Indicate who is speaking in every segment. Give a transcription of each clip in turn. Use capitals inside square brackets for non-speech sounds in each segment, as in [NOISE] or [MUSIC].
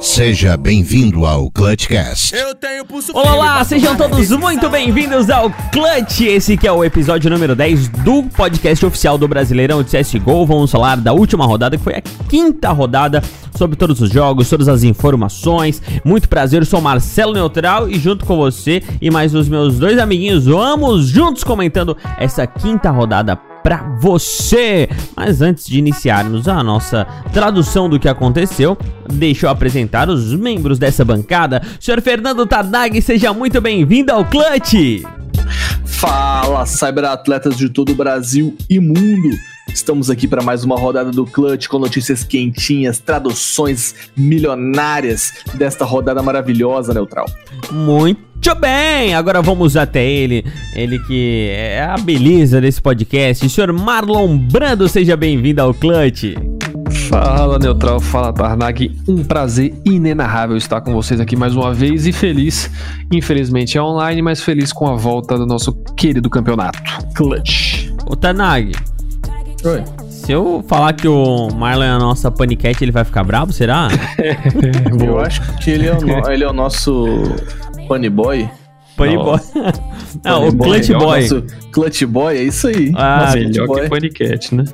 Speaker 1: Seja bem-vindo ao Clutchcast.
Speaker 2: Olá, olá, sejam todos muito bem-vindos ao Clutch. Esse que é o episódio número 10 do podcast oficial do Brasileirão de CSGO. Vamos falar da última rodada, que foi a quinta rodada, sobre todos os jogos, todas as informações. Muito prazer, eu sou Marcelo Neutral e junto com você e mais os meus dois amiguinhos, vamos juntos comentando essa quinta rodada pra você. Mas antes de iniciarmos a nossa tradução do que aconteceu, deixa eu apresentar os membros dessa bancada. Senhor Fernando Tadag, seja muito bem-vindo ao Clutch.
Speaker 3: Fala, cyberatletas de todo o Brasil e mundo! Estamos aqui para mais uma rodada do Clutch com notícias quentinhas, traduções milionárias desta rodada maravilhosa, Neutral.
Speaker 2: Muito bem, agora vamos até ele, ele que é a beleza desse podcast. Senhor Marlon Brando, seja bem-vindo ao Clutch.
Speaker 4: Fala Neutral, fala Tarnag, um prazer inenarrável estar com vocês aqui mais uma vez e feliz, infelizmente é online, mas feliz com a volta do nosso querido campeonato. Clutch.
Speaker 2: Ô Tanag,
Speaker 3: Oi.
Speaker 2: se eu falar que o Marlon é a nossa paniquete, ele vai ficar bravo, será? [LAUGHS]
Speaker 3: Eu acho que ele é o, no- [LAUGHS] ele é o nosso Funny Boy.
Speaker 2: Paniboy. Não, [LAUGHS] o
Speaker 3: Funny
Speaker 2: Clutch
Speaker 3: é o
Speaker 2: Boy.
Speaker 3: nosso Clutch Boy, é isso aí.
Speaker 2: Ah,
Speaker 4: Melhor
Speaker 3: Clutch
Speaker 4: que
Speaker 3: Boy.
Speaker 4: Panicat, né?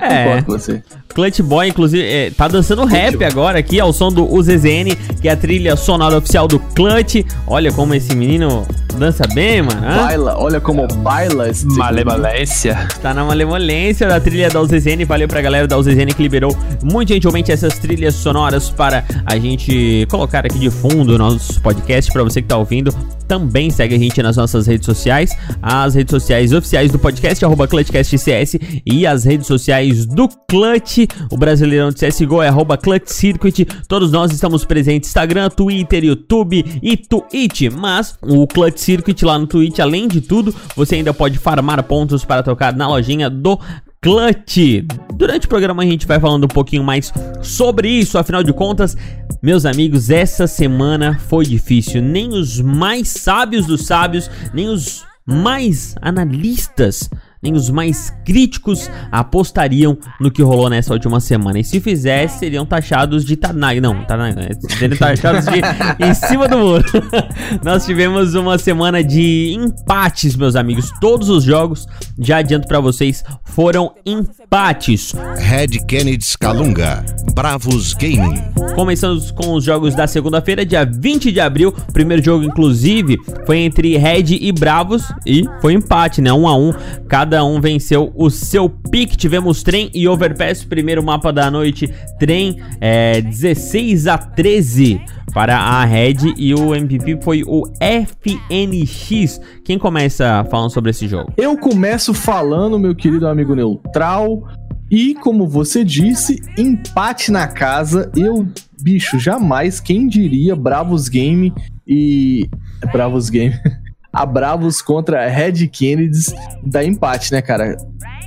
Speaker 2: É.
Speaker 3: Concordo com você.
Speaker 2: Clutch Boy, inclusive, é, tá dançando rap agora aqui ao som do UZZN, que é a trilha sonora oficial do Clutch. Olha como esse menino dança bem, mano. hã?
Speaker 3: Baila, olha como baila esse
Speaker 4: Malevolência.
Speaker 2: Tá na malemolência da trilha da UZZN. Valeu pra galera da UZZN que liberou muito gentilmente essas trilhas sonoras para a gente colocar aqui de fundo no nosso podcast. Pra você que tá ouvindo, também segue a gente nas nossas redes sociais. As redes sociais oficiais do podcast, arroba ClutchCastCS. E as redes sociais do Clutch, o brasileirão de CSGO é arroba Clutch Circuit. Todos nós estamos presentes Instagram, Twitter, YouTube e Twitch. Mas o Clutch Circuit lá no Twitch, além de tudo, você ainda pode farmar pontos para tocar na lojinha do Clutch. Durante o programa a gente vai falando um pouquinho mais sobre isso, afinal de contas, meus amigos, essa semana foi difícil. Nem os mais sábios dos sábios, nem os mais analistas, nem os mais críticos apostariam no que rolou nessa última semana. E se fizesse, seriam taxados de Tanag. Não, Tanag, não, seriam [LAUGHS] taxados de em cima do muro. [LAUGHS] Nós tivemos uma semana de empates, meus amigos. Todos os jogos, já adianto pra vocês, foram empates.
Speaker 1: Red Kennedy Calunga, Bravos Gaming.
Speaker 2: Começando com os jogos da segunda-feira, dia 20 de abril. O primeiro jogo, inclusive, foi entre Red e Bravos e foi empate, né? Um a um. Cada um venceu o seu pick. Tivemos trem e overpass. Primeiro mapa da noite, trem é, 16 a 13 para a Red e o MVP foi o FNX. Quem começa falando sobre esse jogo?
Speaker 3: Eu começo falando, meu querido amigo neutral, e como você disse, empate na casa. Eu, bicho, jamais, quem diria Bravos Game e. Bravos Game. [LAUGHS] A Bravos contra Red Kennedys dá empate, né, cara?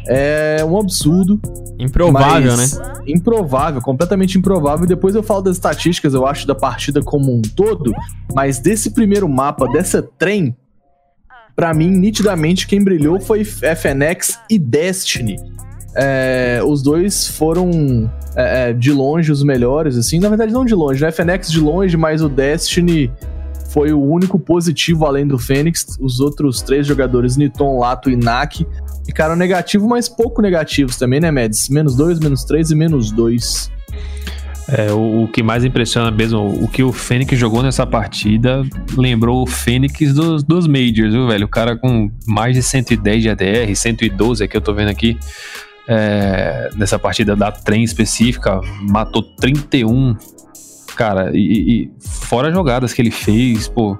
Speaker 3: É um absurdo.
Speaker 2: Improvável, né?
Speaker 3: Improvável, completamente improvável. Depois eu falo das estatísticas, eu acho, da partida como um todo. Mas desse primeiro mapa, dessa trem, pra mim, nitidamente, quem brilhou foi FNX e Destiny. É, os dois foram é, é, de longe os melhores, assim. Na verdade, não de longe, né? FNX de longe, mas o Destiny foi o único positivo além do Fênix. Os outros três jogadores, Niton, Lato e Nak, ficaram negativos, mas pouco negativos também, né, Mads? Menos dois, menos três e menos dois.
Speaker 4: É, o, o que mais impressiona mesmo, o que o Fênix jogou nessa partida lembrou o Fênix dos, dos Majors, viu, velho? O cara com mais de 110 de ADR, 112 aqui eu tô vendo aqui, é, nessa partida da trem específica, matou 31, cara, e, e fora as jogadas que ele fez, pô,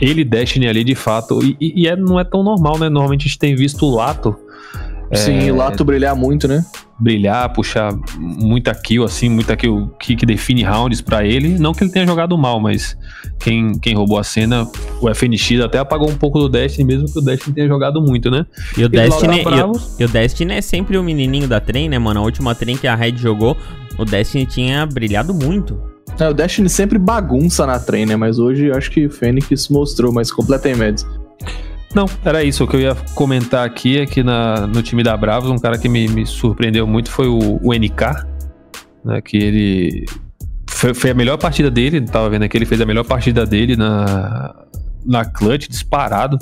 Speaker 4: ele e Destiny ali de fato, e, e- é- não é tão normal, né? Normalmente a gente tem visto o Lato
Speaker 3: Sim,
Speaker 4: É,
Speaker 3: lá tu brilhar muito, né?
Speaker 4: brilhar, puxar muita kill, assim, muita kill que, que define rounds pra ele. Não que ele tenha jogado mal, mas quem, quem roubou a cena, o FNX até apagou um pouco do Destiny, mesmo que o Destiny tenha jogado muito, né?
Speaker 2: E o,
Speaker 4: E
Speaker 2: Destiny, e, o, e o Destiny é sempre o menininho da trem, né, mano? A última trem que a Red jogou, o Destiny tinha brilhado muito.
Speaker 3: É, o Destiny sempre bagunça na trem, né? Mas hoje acho que o Fênix mostrou, mas completa em médios.
Speaker 4: Não, era isso. O que eu ia comentar aqui é que na, no time da Bravos, um cara que me, me surpreendeu muito foi o, o NK, né, que ele foi, foi a melhor partida dele, tava vendo aqui, ele fez a melhor partida dele na, na clutch, disparado.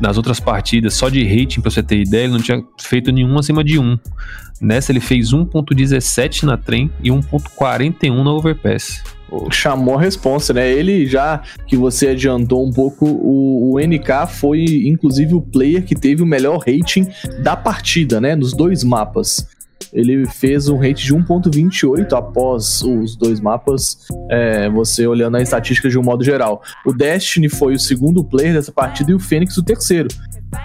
Speaker 4: Nas outras partidas, só de rating, pra você ter ideia, ele não tinha feito nenhum acima de 1. Nessa ele fez 1.17 na trem e 1.41 na overpass.
Speaker 3: Chamou a responsa, né? Ele já que você adiantou um pouco, o, o NK foi inclusive o player que teve o melhor rating da partida, né? Nos dois mapas. Ele fez um rate de 1.28 após os dois mapas, é, você olhando as estatísticas de um modo geral. O Destiny foi o segundo player dessa partida e o Fênix o terceiro.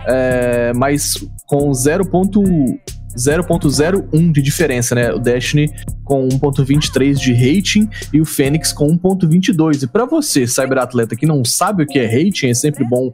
Speaker 3: É, mas com 0.01 de diferença, né? O Destiny com 1.23 de rating e o Fênix com 1.22. E para você, cyberatleta que não sabe o que é rating, é sempre bom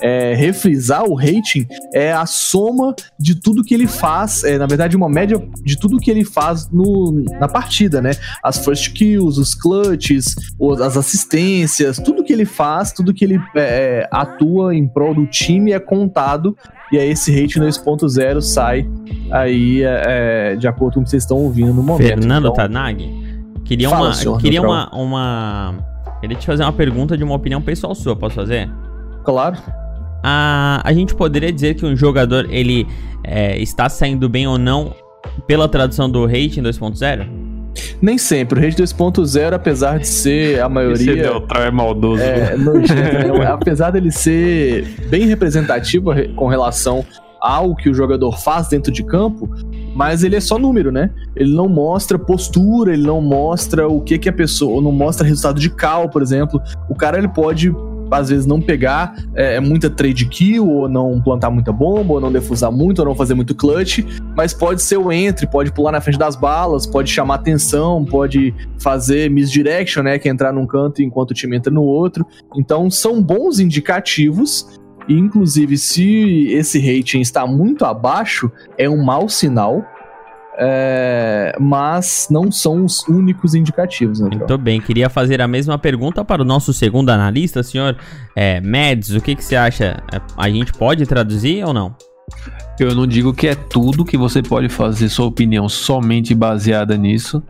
Speaker 3: é, refrisar o rating é a soma de tudo que ele faz, é, na verdade uma média de tudo que ele faz no, na partida, né? As first kills, os clutches, os- as assistências, tudo que ele faz, tudo que ele é, atua em prol do time é contado e aí esse rating 2.0 sai aí é, de acordo com o que vocês estão ouvindo no momento.
Speaker 2: Fernando
Speaker 3: Então,
Speaker 2: Tanag, queria
Speaker 3: Fala,
Speaker 2: uma,
Speaker 3: senhor
Speaker 2: queria uma, uma... Queria te fazer uma pergunta de uma opinião pessoal sua, posso fazer?
Speaker 3: Claro.
Speaker 2: A, a gente poderia dizer que um jogador, ele é, está saindo bem ou não pela tradução do rating 2.0?
Speaker 3: Nem sempre. O Rage 2.0, apesar de ser a maioria.
Speaker 4: neutral é maldoso.
Speaker 3: É, né? [LAUGHS] Apesar dele ser bem representativo re- com relação ao que o jogador faz dentro de campo, mas ele é só número, né? Ele não mostra postura, ele não mostra o que que a pessoa, não mostra resultado de cal, por exemplo. O cara ele pode às vezes não pegar é, muita trade kill, ou não plantar muita bomba, ou não defusar muito, ou não fazer muito clutch, mas pode ser o entre, pode pular na frente das balas, pode chamar atenção, pode fazer misdirection, né, que é entrar num canto enquanto o time entra no outro. Então são bons indicativos, inclusive se esse rating está muito abaixo, é um mau sinal. É, mas não são os únicos indicativos, né?
Speaker 2: Muito bem, queria fazer a mesma pergunta para o nosso segundo analista, senhor é, Mads, o que, que você acha? É, A gente pode traduzir ou não?
Speaker 4: Eu não digo que é tudo que você pode fazer sua opinião somente baseada nisso,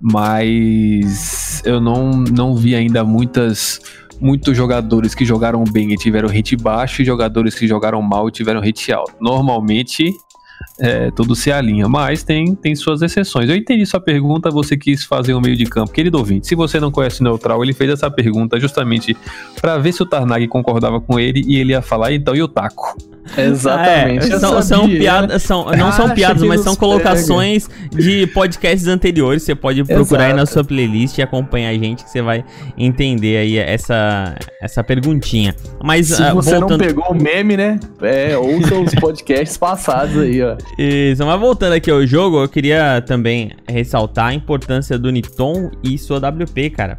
Speaker 4: mas eu não, não vi ainda muitas muitos jogadores que jogaram bem e tiveram hit baixo e jogadores que jogaram mal e tiveram hit alto. Normalmente é, tudo se alinha, mas tem, tem suas exceções. Eu entendi sua pergunta, você quis fazer um meio de campo. Querido ouvinte, se você não conhece o Neutral, ele fez essa pergunta justamente para ver se o Tarnag concordava com ele e ele ia falar, então, e o Taco? [LAUGHS]
Speaker 3: Exatamente.
Speaker 2: É, são, são piadas,
Speaker 3: né?
Speaker 2: são, não são
Speaker 3: Acha
Speaker 2: piadas, mas são colocações de podcasts anteriores. Você pode procurar aí na
Speaker 3: Exato.
Speaker 2: sua playlist e acompanhar a gente que você vai entender aí essa, essa perguntinha. Mas
Speaker 3: Se
Speaker 2: ah,
Speaker 3: você
Speaker 2: voltando,
Speaker 3: não pegou o meme, né? É, ouça os [LAUGHS] podcasts passados aí, ó.
Speaker 2: Isso, mas voltando aqui ao jogo, eu queria também ressaltar a importância do Niton e sua WP, cara.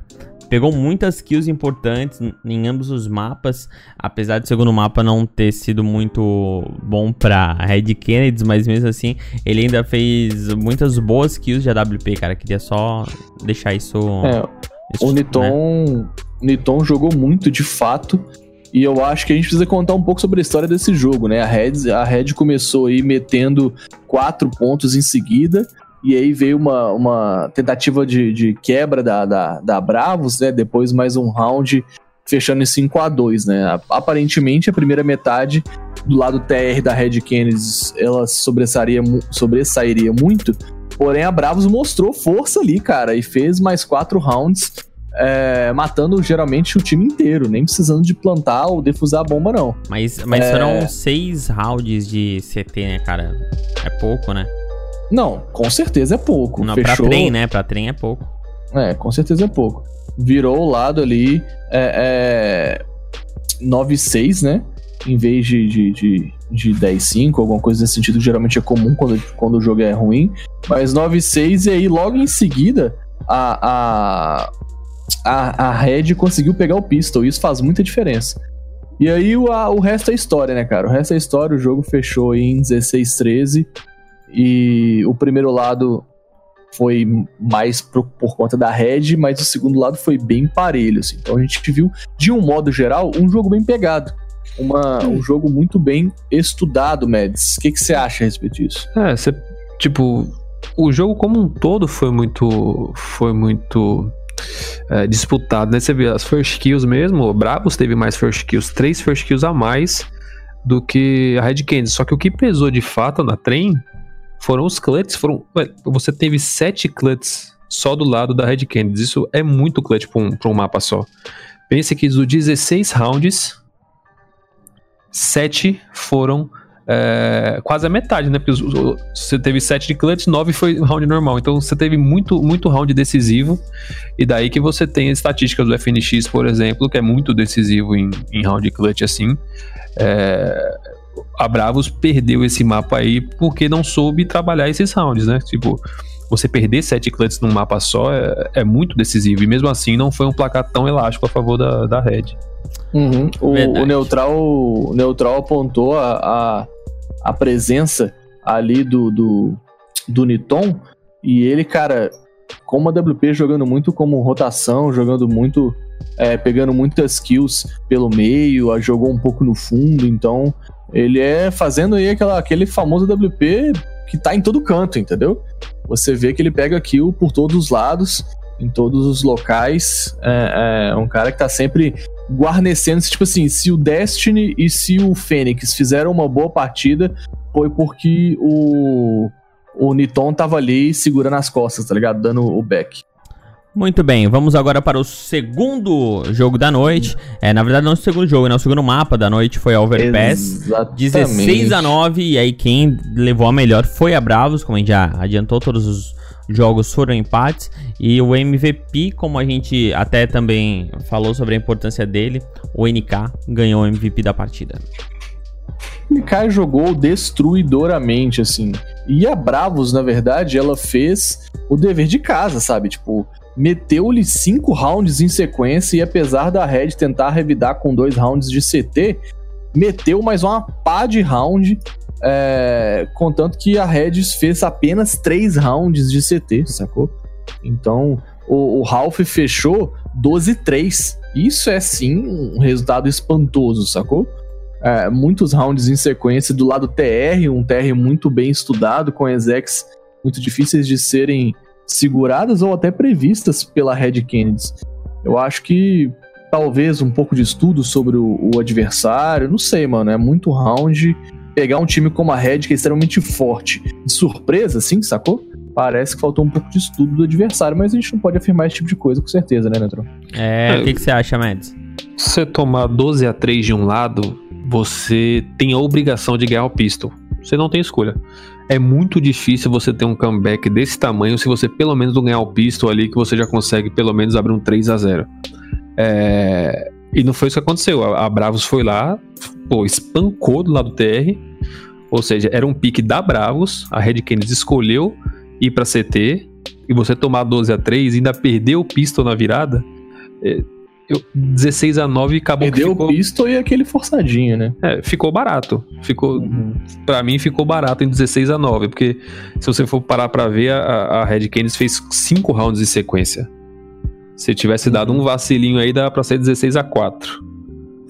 Speaker 2: Pegou muitas kills importantes em ambos os mapas, apesar do segundo mapa não ter sido muito bom pra Red Kennedy, mas mesmo assim, ele ainda fez muitas boas kills de AWP, cara. Queria só deixar isso.
Speaker 3: É,
Speaker 2: isso,
Speaker 3: o
Speaker 2: né?
Speaker 3: Niton, Niton jogou muito de fato. E eu acho que a gente precisa contar um pouco sobre a história desse jogo, né? A Red, a Red começou aí metendo quatro pontos em seguida. E aí veio uma, uma tentativa de, de quebra da, da, da Bravos, né? Depois mais um round fechando em 5 a 2 né? Aparentemente, a primeira metade do lado TR da Red Kennedy ela sobressaria, mu- sobressairia muito. Porém, a Bravos mostrou força ali, cara, e fez mais quatro rounds, é, matando geralmente o time inteiro, nem precisando de plantar ou defusar a bomba, não.
Speaker 2: Mas, mas
Speaker 3: É.
Speaker 2: foram seis rounds de CT, né, cara? É pouco, né?
Speaker 3: Não, com certeza é pouco.
Speaker 2: Não,
Speaker 3: Fechou,
Speaker 2: pra trem, né? Pra trem é pouco.
Speaker 3: É, com certeza é pouco. Virou o lado ali é, é, 9-6, né? em vez de, de, de, de 10-5, alguma coisa nesse sentido, que geralmente é comum quando, quando o jogo é ruim. Mas 9-6, e aí logo em seguida a, a, a, a Red conseguiu pegar o pistol. Isso faz muita diferença. E aí o, a, o resto é história, né, cara? O resto é história. O jogo fechou em 16-13. E o primeiro lado foi mais por, por, conta da Red, mas o segundo lado foi bem parelho. Assim. Então a gente viu, de um modo geral, um jogo bem pegado. Uma, um jogo muito bem estudado, Mads. O que, você acha a respeito disso?
Speaker 4: É, tipo, o jogo como um todo foi muito. Foi muito. É, disputado, né? Você vê as first kills mesmo, o Bravos teve mais first kills, três first kills a mais do que a Red Candy. Só que o que pesou de fato na trem foram os clutches, foram. Você teve sete clutches só do lado da Red Candy. Isso é muito clutch para um, pra um mapa só. Pense que dos 16 rounds, 7 foram é, quase a metade, né? Porque você teve 7 de clutch, 9 foi round normal. Então você teve muito, muito round decisivo. E daí que você tem estatísticas do FNX, por exemplo, que é muito decisivo em, em round clutch assim. É, a Bravos perdeu esse mapa aí porque não soube trabalhar esses rounds, né? Tipo, você perder sete clutches num mapa só é, é, muito decisivo. E mesmo assim não foi um placar tão elástico a favor da, da Red.
Speaker 3: Uhum. O, o, neutral, o neutral apontou a, a, a, presença ali do, do, do Niton. E ele, cara, como a WP jogando muito como rotação, jogando muito. É, pegando muitas kills pelo meio, jogou um pouco no fundo, então ele é fazendo aí aquela, aquele famoso WP que tá em todo canto, entendeu? Você vê que ele pega kill por todos os lados, em todos os locais. É, é um cara que tá sempre guarnecendo. Tipo assim, se o Destiny e se o Fênix fizeram uma boa partida, foi porque o, o Niton tava ali segurando as costas, tá ligado? Dando o back.
Speaker 2: Muito bem, vamos agora para o segundo jogo da noite. É, na verdade, não o segundo jogo, né? O segundo mapa da noite foi a Overpass. Exatamente. 16 a 9. E aí, quem levou a melhor foi a Bravos, como a gente já adiantou, todos os jogos foram empates. E o MVP, como a gente até também falou sobre a importância dele, o NK ganhou o MVP da partida.
Speaker 3: O NK jogou destruidoramente, assim. E a Bravos, na verdade, ela fez o dever de casa, sabe? Tipo, meteu-lhe cinco rounds em sequência e apesar da Red tentar revidar com dois rounds de CT, meteu mais uma pá de round, é, contanto que a Red fez apenas três rounds de CT, sacou? Então o, o Ralph fechou 12-3. Isso é sim um resultado espantoso, sacou? É, muitos rounds em sequência do lado TR, um TR muito bem estudado, com execs muito difíceis de serem seguradas ou até previstas pela Red Kennedy. Eu acho que talvez um pouco de estudo sobre o, o, adversário, não sei, mano, é muito round. Pegar um time como a Red, que é extremamente forte, de surpresa, assim, sacou? Parece que faltou um pouco de estudo do adversário, mas a gente não pode afirmar esse tipo de coisa com certeza, né, Neutron?
Speaker 2: É, o que, que você acha, Mads?
Speaker 4: Se você tomar 12 a 3 de um lado, você tem a obrigação de ganhar o pistol. Você não tem escolha é muito difícil você ter um comeback desse tamanho se você pelo menos não ganhar o pistol ali, que você já consegue pelo menos abrir um 3 a 0 é... E não foi isso que aconteceu. A Bravos foi lá, pô, espancou do lado do TR. Ou seja, era um pique da Bravos. A Red Kennedy escolheu ir para CT. E você tomar 12 a 3 e ainda perder o pistol na virada. É, eu, 16 a 9 acabou
Speaker 3: Perdeu que ficou... o pistol e aquele forçadinho, né?
Speaker 4: É, ficou barato. Ficou, uhum. Pra mim ficou barato em 16 a 9, porque se você for parar pra ver, a, a Red Canids fez 5 rounds em sequência. Se tivesse dado um vacilinho aí, dá pra ser 16 a 4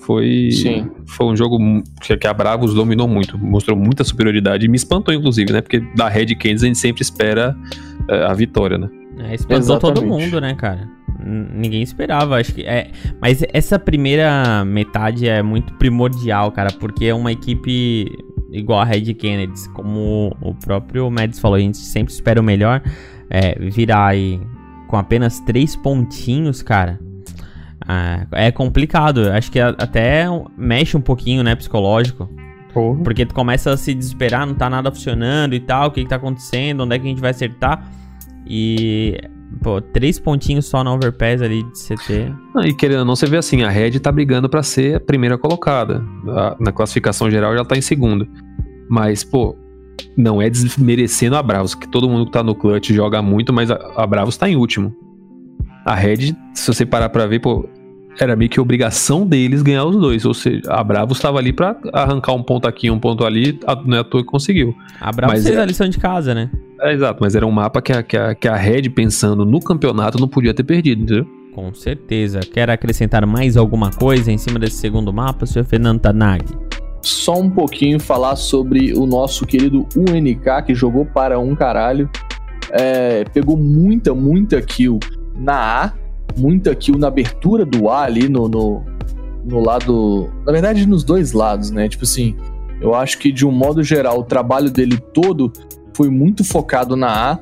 Speaker 4: foi Sim. foi um jogo que a Bravos dominou muito, mostrou muita superioridade e me espantou inclusive, né? Porque da Red Canids a gente sempre espera uh, a vitória, né?
Speaker 2: É, espantou Exatamente. todo mundo, né, cara? Ninguém esperava, acho que é. Mas essa primeira metade é muito primordial, cara, porque é uma equipe igual a Red Kennedy, como o próprio Mads falou, a gente sempre espera o melhor. É, virar aí com apenas três pontinhos, cara. É, é complicado. Acho que até mexe um pouquinho, né, psicológico. Porra. Porque tu começa a se desesperar, não tá nada funcionando e tal, o que, que tá acontecendo, onde é que a gente vai acertar. E Pô, três pontinhos só no overpass ali de CT.
Speaker 4: E querendo ou não, você vê assim, a Red tá brigando pra ser a primeira colocada. A- na classificação geral já tá em segundo. Mas, pô, não é desmerecendo a Bravos, que todo mundo que tá no clutch joga muito, mas a, a Bravos tá em último. A Red, se você parar pra ver, pô, era meio que obrigação deles ganhar os dois. Ou seja, a Bravos estava ali pra arrancar um ponto aqui, um ponto ali, a- não é à toa que conseguiu.
Speaker 2: A Bravo
Speaker 4: Mas
Speaker 2: fez
Speaker 4: é-
Speaker 2: a lição de casa, né?
Speaker 4: É, exato, mas era um mapa que a, que, a, que a Red, pensando no campeonato, não podia ter perdido, entendeu?
Speaker 2: Com certeza. Quer acrescentar mais alguma coisa em cima desse segundo mapa, senhor Fernando Tanag?
Speaker 3: Só um pouquinho falar sobre o nosso querido UNK, que jogou para um caralho. É, pegou muita, muita kill na A, muita kill na abertura do A ali no, no, no lado. Na verdade, nos dois lados, né? Tipo assim, eu acho que de um modo geral, o trabalho dele todo foi muito focado na A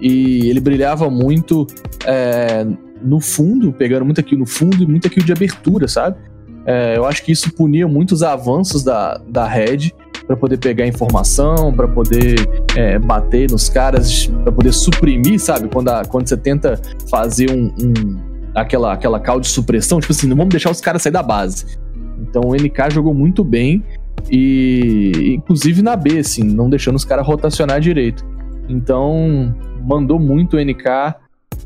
Speaker 3: e ele brilhava muito é, no fundo, pegando muita kill no fundo e muita kill de abertura, sabe? É, eu acho que isso punia muitos avanços da, da Red para poder pegar informação, para poder é, bater nos caras, para poder suprimir, sabe? Quando, a- quando você tenta fazer um, um- aquela, aquela call de supressão, tipo assim, não vamos deixar os caras sair da base. Então o NK jogou muito bem e inclusive na B, assim, não deixando os caras rotacionar direito. Então mandou muito o NK,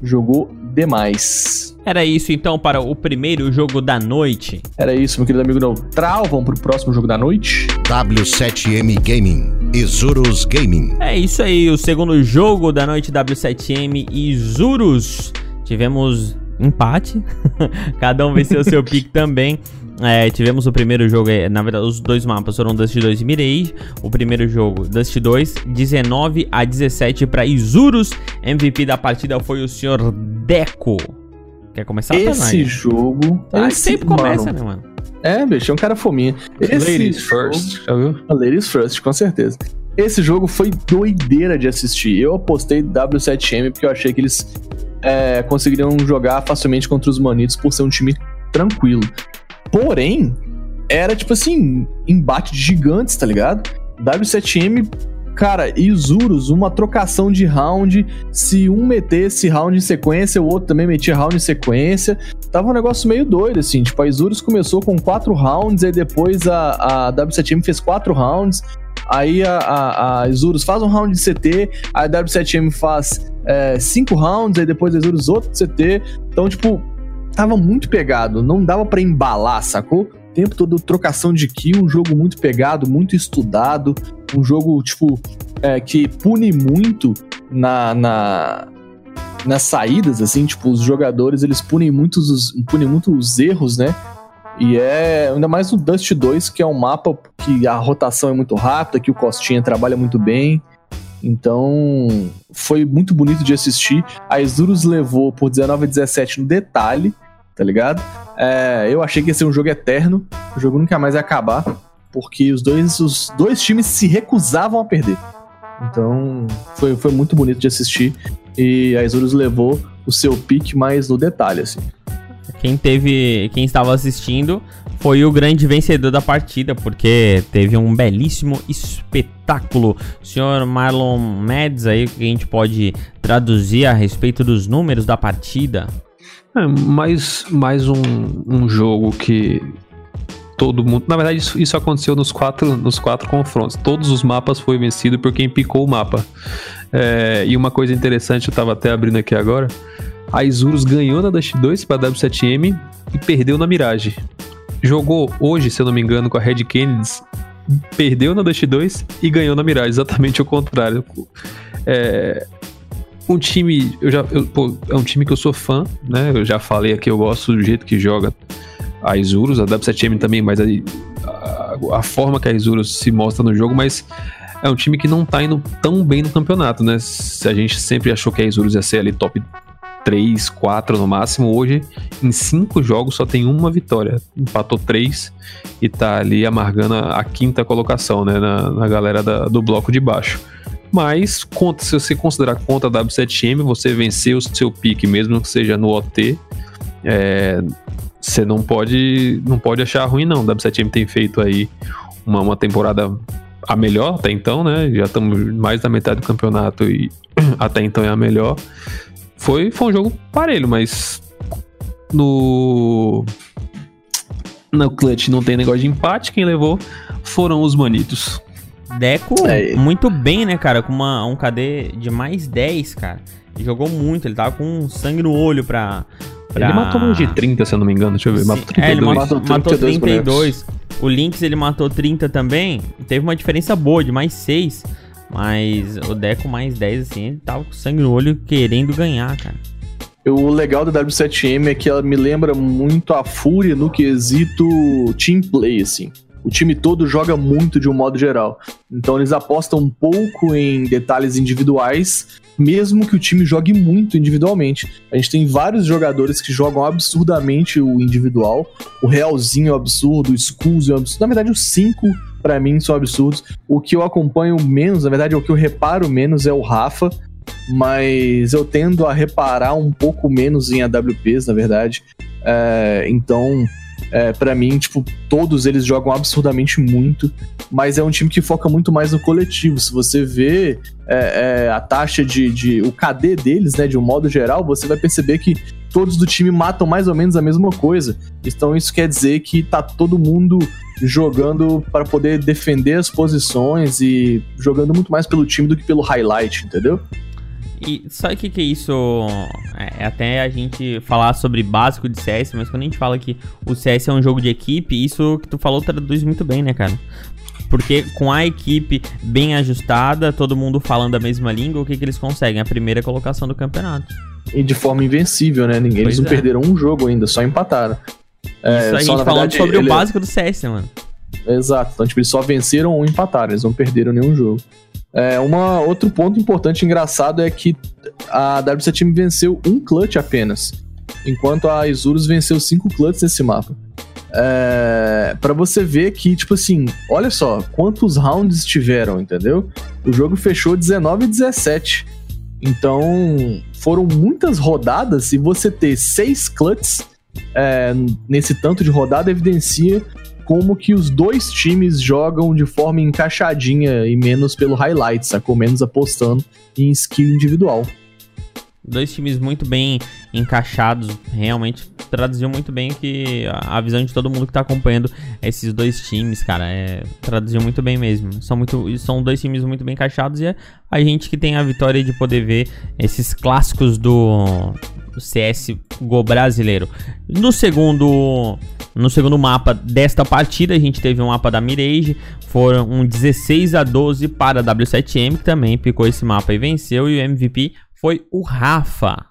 Speaker 3: jogou demais.
Speaker 2: Era isso então para o primeiro jogo da noite.
Speaker 3: Era isso, meu querido amigo Neutral. Vamos pro próximo jogo da noite.
Speaker 1: W7M Gaming. Isurus Gaming.
Speaker 2: É isso aí, o segundo jogo da noite W7M e Zurus. Tivemos empate, [LAUGHS] cada um venceu seu pique [LAUGHS] também. É, tivemos o primeiro jogo, é, na verdade, os dois mapas foram Dust 2 e Mirage. O primeiro jogo, Dust 2, 19 a 17 para Isurus. MVP da partida foi o senhor Deco. Quer começar,
Speaker 3: Esse jogo.
Speaker 2: Ele
Speaker 3: esse-
Speaker 2: sempre começa,
Speaker 3: mano,
Speaker 2: né, mano?
Speaker 3: É, bicho, é um cara fominha. Esse
Speaker 4: Ladies
Speaker 3: jogo-
Speaker 4: first, já viu?
Speaker 3: Ladies first, com certeza. Esse jogo foi doideira de assistir. Eu apostei W7M porque eu achei que eles é, conseguiriam jogar facilmente contra os Manitos por ser um time tranquilo. Porém, era tipo assim, embate de gigantes, tá ligado? W7M, cara, e Zurus, uma trocação de round. Se um metesse round em sequência, o outro também metia round em sequência. Tava um negócio meio doido, assim. Tipo, a Isurus começou com quatro rounds, aí depois a, a W7M fez quatro rounds. Aí a, a, a Isurus faz um round de CT, a W7M faz é, cinco rounds, aí depois a Isurus outro CT. Então, tipo, tava muito pegado, não dava pra embalar, sacou? O tempo todo trocação de kill, um jogo muito pegado, muito estudado, um jogo, tipo, é, que pune muito na, na, nas saídas, assim, tipo, os jogadores, eles punem muitos, os- punem muito os erros, né? E é ainda mais no Dust 2, que é um mapa que a rotação é muito rápida, que o Costinha trabalha muito bem. Então, foi muito bonito de assistir. A Isurus levou por 19 a 17 no detalhe, tá ligado? É, eu achei que ia ser um jogo eterno. O jogo nunca mais ia acabar, porque os dois, os dois times se recusavam a perder. Então, foi, foi muito bonito de assistir. E a Isurus levou o seu pique mais no detalhe, assim.
Speaker 2: Quem teve, quem estava assistindo foi o grande vencedor da partida, porque teve um belíssimo espetáculo. Senhor Marlon Mads aí, que a gente pode traduzir a respeito dos números da partida.
Speaker 4: É, mais, mais um, um jogo que todo mundo. Na verdade, isso, isso aconteceu nos quatro, nos quatro confrontos. Todos os mapas foi vencido por quem picou o mapa. É, e uma coisa interessante, eu tava até abrindo aqui agora. A Isurus ganhou na Dash 2 para W7M e perdeu na Mirage. Jogou hoje, se eu não me engano, com a Red Kennedys, perdeu na Dash 2 e ganhou na Mirage, exatamente o contrário. É, um time, eu já, eu- pô, é um time que eu sou fã, né? Eu já falei aqui, eu gosto do jeito que joga a Isurus, a W7M também, mas aí a, a forma que a Isurus se mostra no jogo, mas é um time que não tá indo tão bem no campeonato, né? A gente sempre achou que a Isurus ia ser ali top 3, 4 no máximo, hoje em 5 jogos só tem uma vitória. Empatou 3 e tá ali amargando a, a quinta colocação, né? Na, na galera da- do bloco de baixo. Mas, conta, se você considerar conta da W7M, você venceu o seu pique, mesmo que seja no OT, é, você não pode, não pode achar ruim, não. A W7M tem feito aí uma, uma temporada a melhor até então, né? Já estamos mais da metade do campeonato e [CLEARS THROAT] até então é a melhor. foi, foi um jogo parelho, mas no no clutch não tem negócio de empate, quem levou foram os manitos.
Speaker 2: Deco,
Speaker 3: É.
Speaker 2: muito bem, né, cara? Com uma, um KD de mais 10, cara. Ele jogou muito, ele tava com sangue no olho pra. pra...
Speaker 4: Ele matou mais de 30, se eu não me engano. Deixa eu ver. Matou
Speaker 2: Sim, é, ele
Speaker 4: 32.
Speaker 2: matou,
Speaker 3: Matou
Speaker 2: matou
Speaker 3: 32
Speaker 2: 32. O Lynx ele matou 30 também. Teve uma diferença boa, de mais 6. Mas o Deco mais 10, assim, ele tava com sangue no olho querendo ganhar, cara.
Speaker 3: O legal da W7M é que ela me lembra muito a Fúria no quesito team play, assim. O time todo joga muito de um modo geral. Então eles apostam um pouco em detalhes individuais, mesmo que o time jogue muito individualmente. A gente tem vários jogadores que jogam absurdamente o individual. O Realzinho é um absurdo, o Skulls é um absurdo. Na verdade, os cinco, pra mim, são absurdos. O que eu acompanho menos, na verdade, o que eu reparo menos é o Rafa, mas eu tendo a reparar um pouco menos em AWPs, na verdade. É, então, é, para mim, tipo, todos eles jogam absurdamente muito, mas é um time que foca muito mais no coletivo. Se você vê é, é, a taxa de, de. o KD deles, né, de um modo geral, você vai perceber que todos do time matam mais ou menos a mesma coisa. Então isso quer dizer que tá todo mundo jogando para poder defender as posições e jogando muito mais pelo time do que pelo highlight, entendeu?
Speaker 2: E sabe o que, que é isso? É até a gente falar sobre básico de CS, mas quando a gente fala que o CS é um jogo de equipe, isso que tu falou traduz muito bem, né, cara? Porque com a equipe bem ajustada, todo mundo falando a mesma língua, o que, que eles conseguem? A primeira colocação do campeonato.
Speaker 3: E de forma invencível, né? Ninguém, eles não
Speaker 2: é.
Speaker 3: perderam um jogo ainda, só empataram. É,
Speaker 2: isso a
Speaker 3: só,
Speaker 2: gente
Speaker 3: na
Speaker 2: falando
Speaker 3: verdade,
Speaker 2: sobre
Speaker 3: ele-
Speaker 2: o básico do CS, né, mano.
Speaker 3: Exato. Então, tipo, eles só venceram ou empataram, eles não perderam nenhum jogo. É, uma, outro ponto importante e engraçado é que a W7 Team venceu um clutch apenas, enquanto a Isurus venceu cinco clutches nesse mapa. É, para você ver que, tipo assim, olha só, quantos rounds tiveram, entendeu? O jogo fechou 19 e 17. Então, foram muitas rodadas e você ter seis clutches é, nesse tanto de rodada evidencia como que os dois times jogam de forma encaixadinha e menos pelo highlight, sacou? Menos apostando em skill individual.
Speaker 2: Dois times muito bem encaixados, realmente traduziu muito bem que a visão de todo mundo que tá acompanhando esses dois times, cara, é, traduziu muito bem mesmo. São, muito, são dois times muito bem encaixados e é a gente que tem a vitória de poder ver esses clássicos do CSGO brasileiro. No segundo, no segundo mapa desta partida, a gente teve um mapa da Mirage, foram um 16 a 12 para a W7M, que também picou esse mapa e venceu, e o MVP foi o Rafa.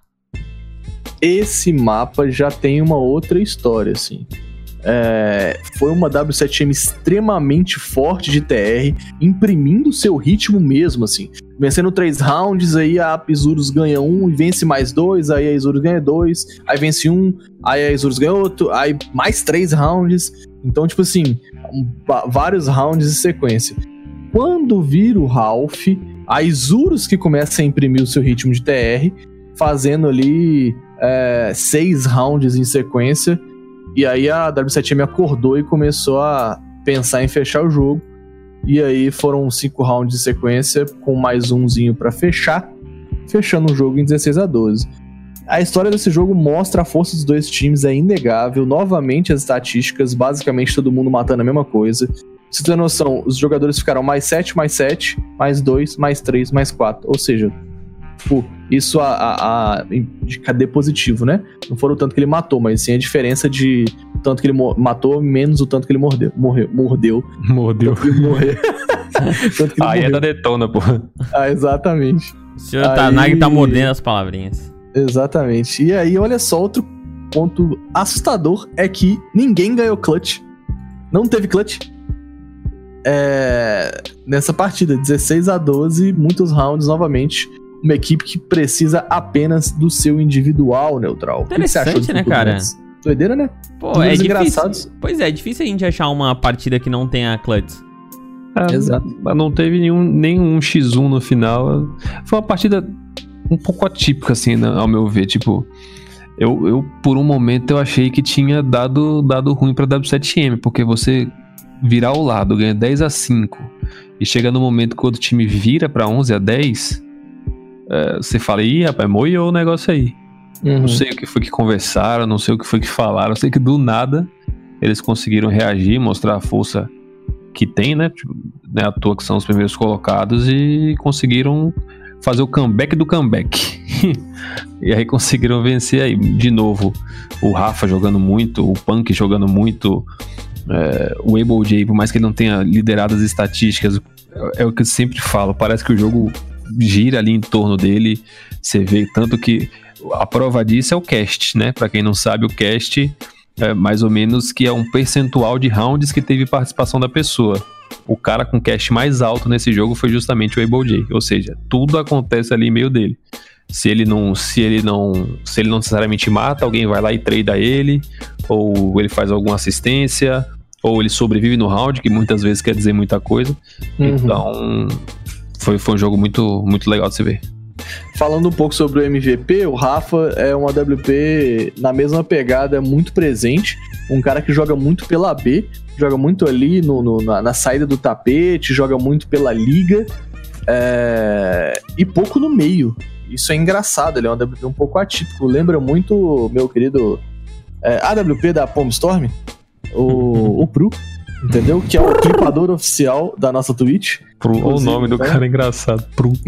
Speaker 3: Esse mapa já tem uma outra história, assim. É, foi uma W7M extremamente forte de TR, imprimindo seu ritmo mesmo, assim. Vencendo três rounds, aí a Isurus ganha um e vence mais dois, aí a Isurus ganha dois, aí vence um, aí a Isurus ganha outro, aí mais três rounds. Então, tipo assim, vários rounds em sequência. Quando vira o Ralph, a Isurus que começa a imprimir o seu ritmo de TR, fazendo ali é, seis rounds em sequência. E aí a W7M acordou e começou a pensar em fechar o jogo. E aí foram cinco rounds de sequência, com mais umzinho pra fechar, fechando o jogo em 16 a 12. A história desse jogo mostra a força dos dois times, é inegável. Novamente as estatísticas, basicamente todo mundo matando a mesma coisa. Você ter noção, os jogadores ficaram mais 7, mais 7, mais 2, mais 3, mais 4. Ou seja, tipo, isso a, a, a de KD positivo, né? Não foram o tanto que ele matou, mas sim a diferença de o tanto que ele matou menos o tanto que ele mordeu. Morreu. Mordeu.
Speaker 4: Mordeu.
Speaker 3: Tanto que ele morreu. [LAUGHS] Tanto que ele
Speaker 4: Aí é
Speaker 3: morreu.
Speaker 4: da detona, pô.
Speaker 3: Ah, exatamente.
Speaker 2: O senhor
Speaker 3: Aí-
Speaker 2: Tanag tá mordendo as palavrinhas.
Speaker 3: Exatamente. E aí, olha só, outro ponto assustador é que ninguém ganhou clutch. Não teve clutch. É, Nessa partida, 16 a 12, muitos rounds novamente. Uma equipe que precisa apenas do seu individual neutral. O que você achou
Speaker 2: Interessante, né, cara?
Speaker 3: Doideira, né?
Speaker 2: Pô,
Speaker 3: Números
Speaker 2: é difícil.
Speaker 3: engraçados.
Speaker 2: Pois é, é difícil a gente achar uma partida que não tenha clutch.
Speaker 4: É,
Speaker 3: Exato.
Speaker 4: Mas não teve nenhum, nenhum X1 no final. Foi uma partida um pouco atípica, assim, né, ao meu ver. Tipo, eu, eu por um momento eu achei que tinha dado, dado ruim pra W7M, porque você virar o lado, ganha 10 a 5 e chega no momento que o outro time vira pra 11 a 10, é, você fala, ih, rapaz, moiou o negócio aí.
Speaker 3: Uhum.
Speaker 4: Não sei o que foi que conversaram, não sei o que foi que falaram. Sei que do nada eles conseguiram reagir, mostrar a força que tem, né? Tipo, né à toa que são os primeiros colocados e conseguiram fazer o comeback do comeback. [LAUGHS] e aí conseguiram vencer aí. De novo, o Rafa jogando muito, o Punk jogando muito, é, o Able J, por mais que ele não tenha liderado as estatísticas, é o que eu sempre falo. Parece que o jogo gira ali em torno dele. Você vê tanto que a prova disso é o cast, né? Para quem não sabe, o cast é mais ou menos que é um percentual de rounds que teve participação da pessoa. O cara com cast mais alto nesse jogo foi justamente o Able J, ou seja, tudo acontece ali em meio dele. Se ele não, se ele não, se ele não necessariamente mata, alguém vai lá e treina ele, ou ele faz alguma assistência, ou ele sobrevive no round, que muitas vezes quer dizer muita coisa.
Speaker 3: Uhum.
Speaker 4: Então, foi, foi um jogo muito, muito legal de se ver.
Speaker 3: Falando um pouco sobre o MVP, o Rafa é um AWP na mesma pegada, muito presente. Um cara que joga muito pela B, joga muito ali no, no- na, na saída do tapete, joga muito pela liga é, e pouco no meio. Isso é engraçado, ele é um AWP um pouco atípico. Lembra muito meu querido é, AWP da Palm Storm, o, o entendeu? Que é o clipador oficial da nossa Twitch.
Speaker 4: Pro, o nome do
Speaker 3: né?
Speaker 4: cara é engraçado. Pro. [LAUGHS]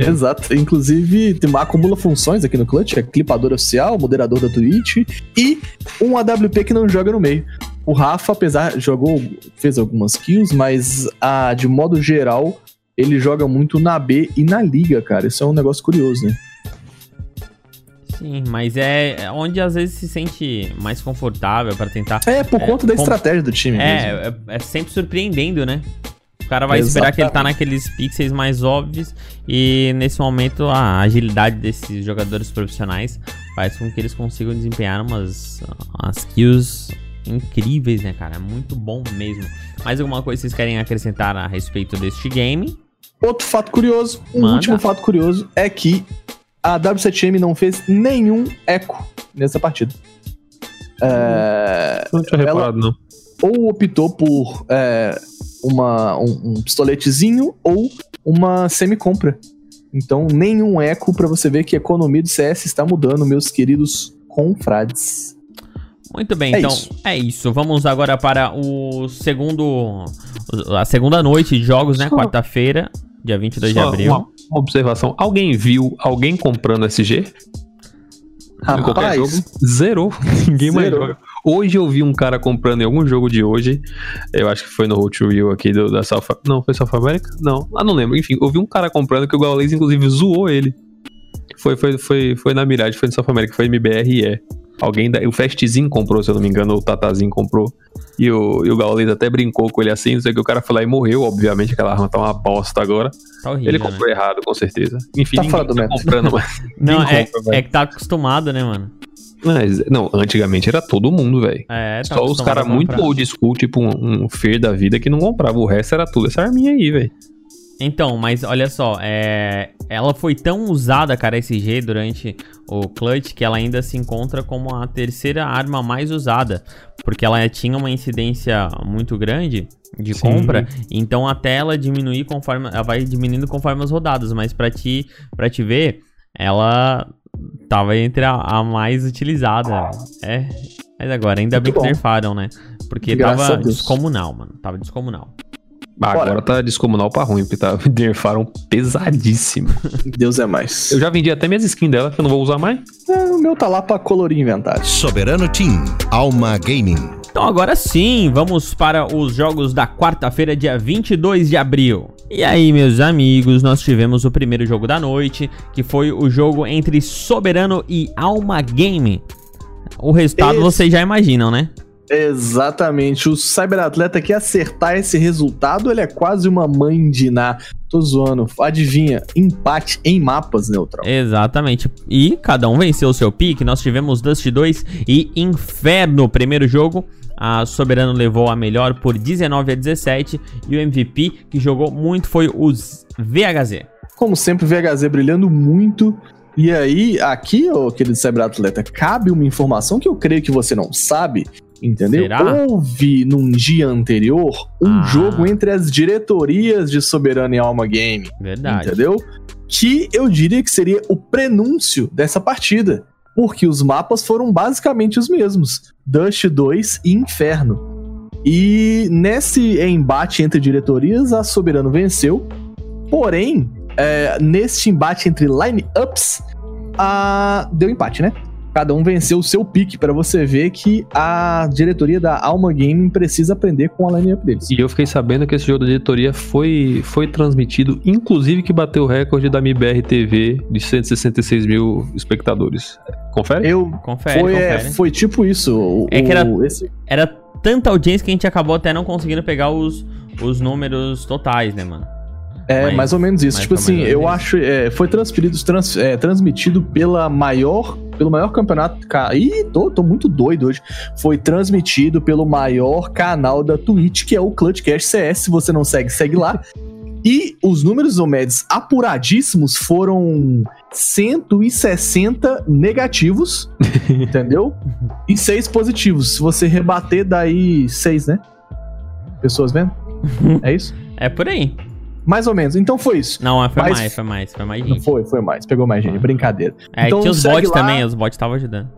Speaker 3: Exato. Inclusive, tem, acumula funções aqui no Clutch, é clipador oficial, moderador da Twitch e um AWP que não joga no meio. O Rafa, apesar, jogou, fez algumas kills, mas ah, de modo geral, ele joga muito na B e na liga, cara. Isso é um negócio curioso, né?
Speaker 2: Sim, mas é é onde às vezes se sente mais confortável pra tentar.
Speaker 3: É, por
Speaker 2: É,
Speaker 3: conta da estratégia do time mesmo.
Speaker 2: É, é, é sempre surpreendendo, né? O cara vai esperar que ele tá
Speaker 3: Exatamente.
Speaker 2: naqueles pixels mais óbvios e nesse momento a agilidade desses jogadores profissionais faz com que eles consigam desempenhar umas, umas kills incríveis, né, cara? É muito bom mesmo. Mais alguma coisa que vocês querem acrescentar a respeito deste game?
Speaker 3: Outro fato curioso, um
Speaker 2: Manda.
Speaker 3: último fato curioso, é que a W7M não fez nenhum eco nessa partida. É,
Speaker 4: Não tinha
Speaker 3: Ela-
Speaker 4: reparado, não.
Speaker 3: ou optou por é, uma, um, um pistoletezinho ou uma semi-compra. Então, nenhum eco pra você ver que a economia do CS está mudando, meus queridos confrades.
Speaker 2: Muito bem,
Speaker 3: É
Speaker 2: então
Speaker 3: isso.
Speaker 2: é isso. Vamos agora para o segundo. A segunda noite de jogos, né? Quarta-feira, dia 22 de
Speaker 4: Só
Speaker 2: abril.
Speaker 4: Uma, uma observação. Alguém viu alguém comprando SG? Em qualquer
Speaker 3: Rapaz,
Speaker 4: jogo? Zerou. [LAUGHS] Ninguém mais joga. Hoje eu vi um cara comprando em algum jogo de hoje. Eu acho que foi no Road to Rio aqui do, da South Não, foi South America? Não. Ah, não lembro. Enfim, eu vi um cara comprando que o Gaules, inclusive, zoou ele. Foi, foi, foi, foi na Mirage, foi no South America, foi MBRE. Alguém da, o Festzinho comprou, se eu não me engano, ou o Tatazinho comprou. E o, e o Gaules até brincou com ele assim, não sei o que o cara foi lá e morreu. Obviamente, aquela arma tá uma bosta agora.
Speaker 2: Tá horrível.
Speaker 4: Ele
Speaker 2: né?
Speaker 4: comprou errado, com certeza. Enfim,
Speaker 3: Tá
Speaker 4: ninguém
Speaker 3: fora do
Speaker 4: tá
Speaker 3: método.
Speaker 4: comprando mais. [LAUGHS]
Speaker 2: Não, é,
Speaker 4: compra,
Speaker 2: é que tá acostumado, né, mano?
Speaker 4: Mas, não, antigamente era todo mundo, velho.
Speaker 2: É, tá
Speaker 4: Só os caras muito old school, tipo um, um Fer da vida, que não comprava. O resto era tudo essa arminha aí, velho.
Speaker 2: Então, mas olha só, é... ela foi tão usada, cara, SG, durante o Clutch, que ela ainda se encontra como a terceira arma mais usada. Porque ela tinha uma incidência muito grande de
Speaker 4: Sim.
Speaker 2: compra, então até ela diminuir conforme. Ela vai diminuindo conforme as rodadas, mas pra te, pra te ver, ela tava entre a, a mais utilizada. É. Mas agora, ainda bem
Speaker 3: Muito
Speaker 2: que
Speaker 3: bom.
Speaker 2: nerfaram, né? Porque
Speaker 3: Graças
Speaker 2: tava descomunal, mano. Tava descomunal.
Speaker 4: Ah,
Speaker 3: Bora.
Speaker 4: agora tá descomunal pra ruim, porque tá, [LAUGHS] nerfaram pesadíssimo.
Speaker 3: Deus é mais.
Speaker 4: Eu já vendi até minhas skins dela, que eu não vou usar mais.
Speaker 3: É, o meu tá lá pra colorir inventário.
Speaker 1: Soberano Team, Alma Gaming.
Speaker 2: Então agora sim, vamos para os jogos da quarta-feira, dia 22 de abril. E aí, meus amigos, nós tivemos o primeiro jogo da noite, que foi o jogo entre Soberano e Alma Game. O resultado
Speaker 3: Esse-
Speaker 2: vocês já imaginam, né?
Speaker 3: Exatamente. O cyberatleta que acertar esse resultado, ele é quase uma mãe de Ná. Tô zoando. Adivinha, empate em mapas neutral.
Speaker 2: Exatamente. E cada um venceu o seu pique. Nós tivemos Dust 2 e Inferno. Primeiro jogo, a Soberano levou a melhor por 19 a 17. E o MVP que jogou muito foi o VHZ.
Speaker 3: Como sempre, o VHZ brilhando muito. E aí, aqui, ô querido cyberatleta, cabe uma informação que eu creio que você não sabe, entendeu?
Speaker 2: Será?
Speaker 3: Houve, num dia anterior, um
Speaker 2: Ah.
Speaker 3: jogo entre as diretorias de Soberano e Alma Game.
Speaker 2: Verdade.
Speaker 3: Entendeu? que eu diria que seria o prenúncio dessa partida, porque os mapas foram basicamente os mesmos: Dust 2 e Inferno. E nesse embate entre diretorias, a Soberano venceu. Porém, é, neste embate entre line-ups, a... deu empate, né? Cada um venceu o seu pique para você ver que a diretoria da Alma Gaming precisa aprender com a line-up deles.
Speaker 4: E eu fiquei sabendo que esse jogo da diretoria foi, foi transmitido, inclusive que bateu o recorde da MIBR TV de 166 mil espectadores. Confere?
Speaker 3: Eu
Speaker 2: Confere,
Speaker 3: foi, é,
Speaker 2: confere.
Speaker 3: foi tipo isso. o-
Speaker 2: É que era-
Speaker 3: esse-
Speaker 2: Era tanta audiência que a gente acabou até não conseguindo pegar os, os números totais, né, mano?
Speaker 3: É,
Speaker 2: Mas-
Speaker 3: mais ou menos isso. Tipo
Speaker 2: foi
Speaker 3: assim,
Speaker 2: mais
Speaker 3: eu
Speaker 2: menos
Speaker 3: acho. é, foi transferido, trans- é, transmitido pela maior. Pelo maior campeonato. Ca... Ih, tô, tô muito doido hoje. Foi transmitido pelo maior canal da Twitch, que é o Clutchcast CS. Se você não segue, segue lá. [LAUGHS] E os números do Meds apuradíssimos foram 160 negativos, [LAUGHS] entendeu? E 6 positivos. Se você rebater, daí 6, né? Pessoas vendo? [LAUGHS] É isso?
Speaker 2: É por aí.
Speaker 3: Mais ou menos. Então foi isso.
Speaker 2: Não, mas foi
Speaker 3: Mas-
Speaker 2: mais, foi mais, foi mais
Speaker 3: Não
Speaker 2: gente.
Speaker 3: foi, foi mais. Pegou mais gente. Brincadeira.
Speaker 2: É,
Speaker 3: Então
Speaker 2: tinha os bots
Speaker 3: lá.
Speaker 2: também, os bots estavam ajudando.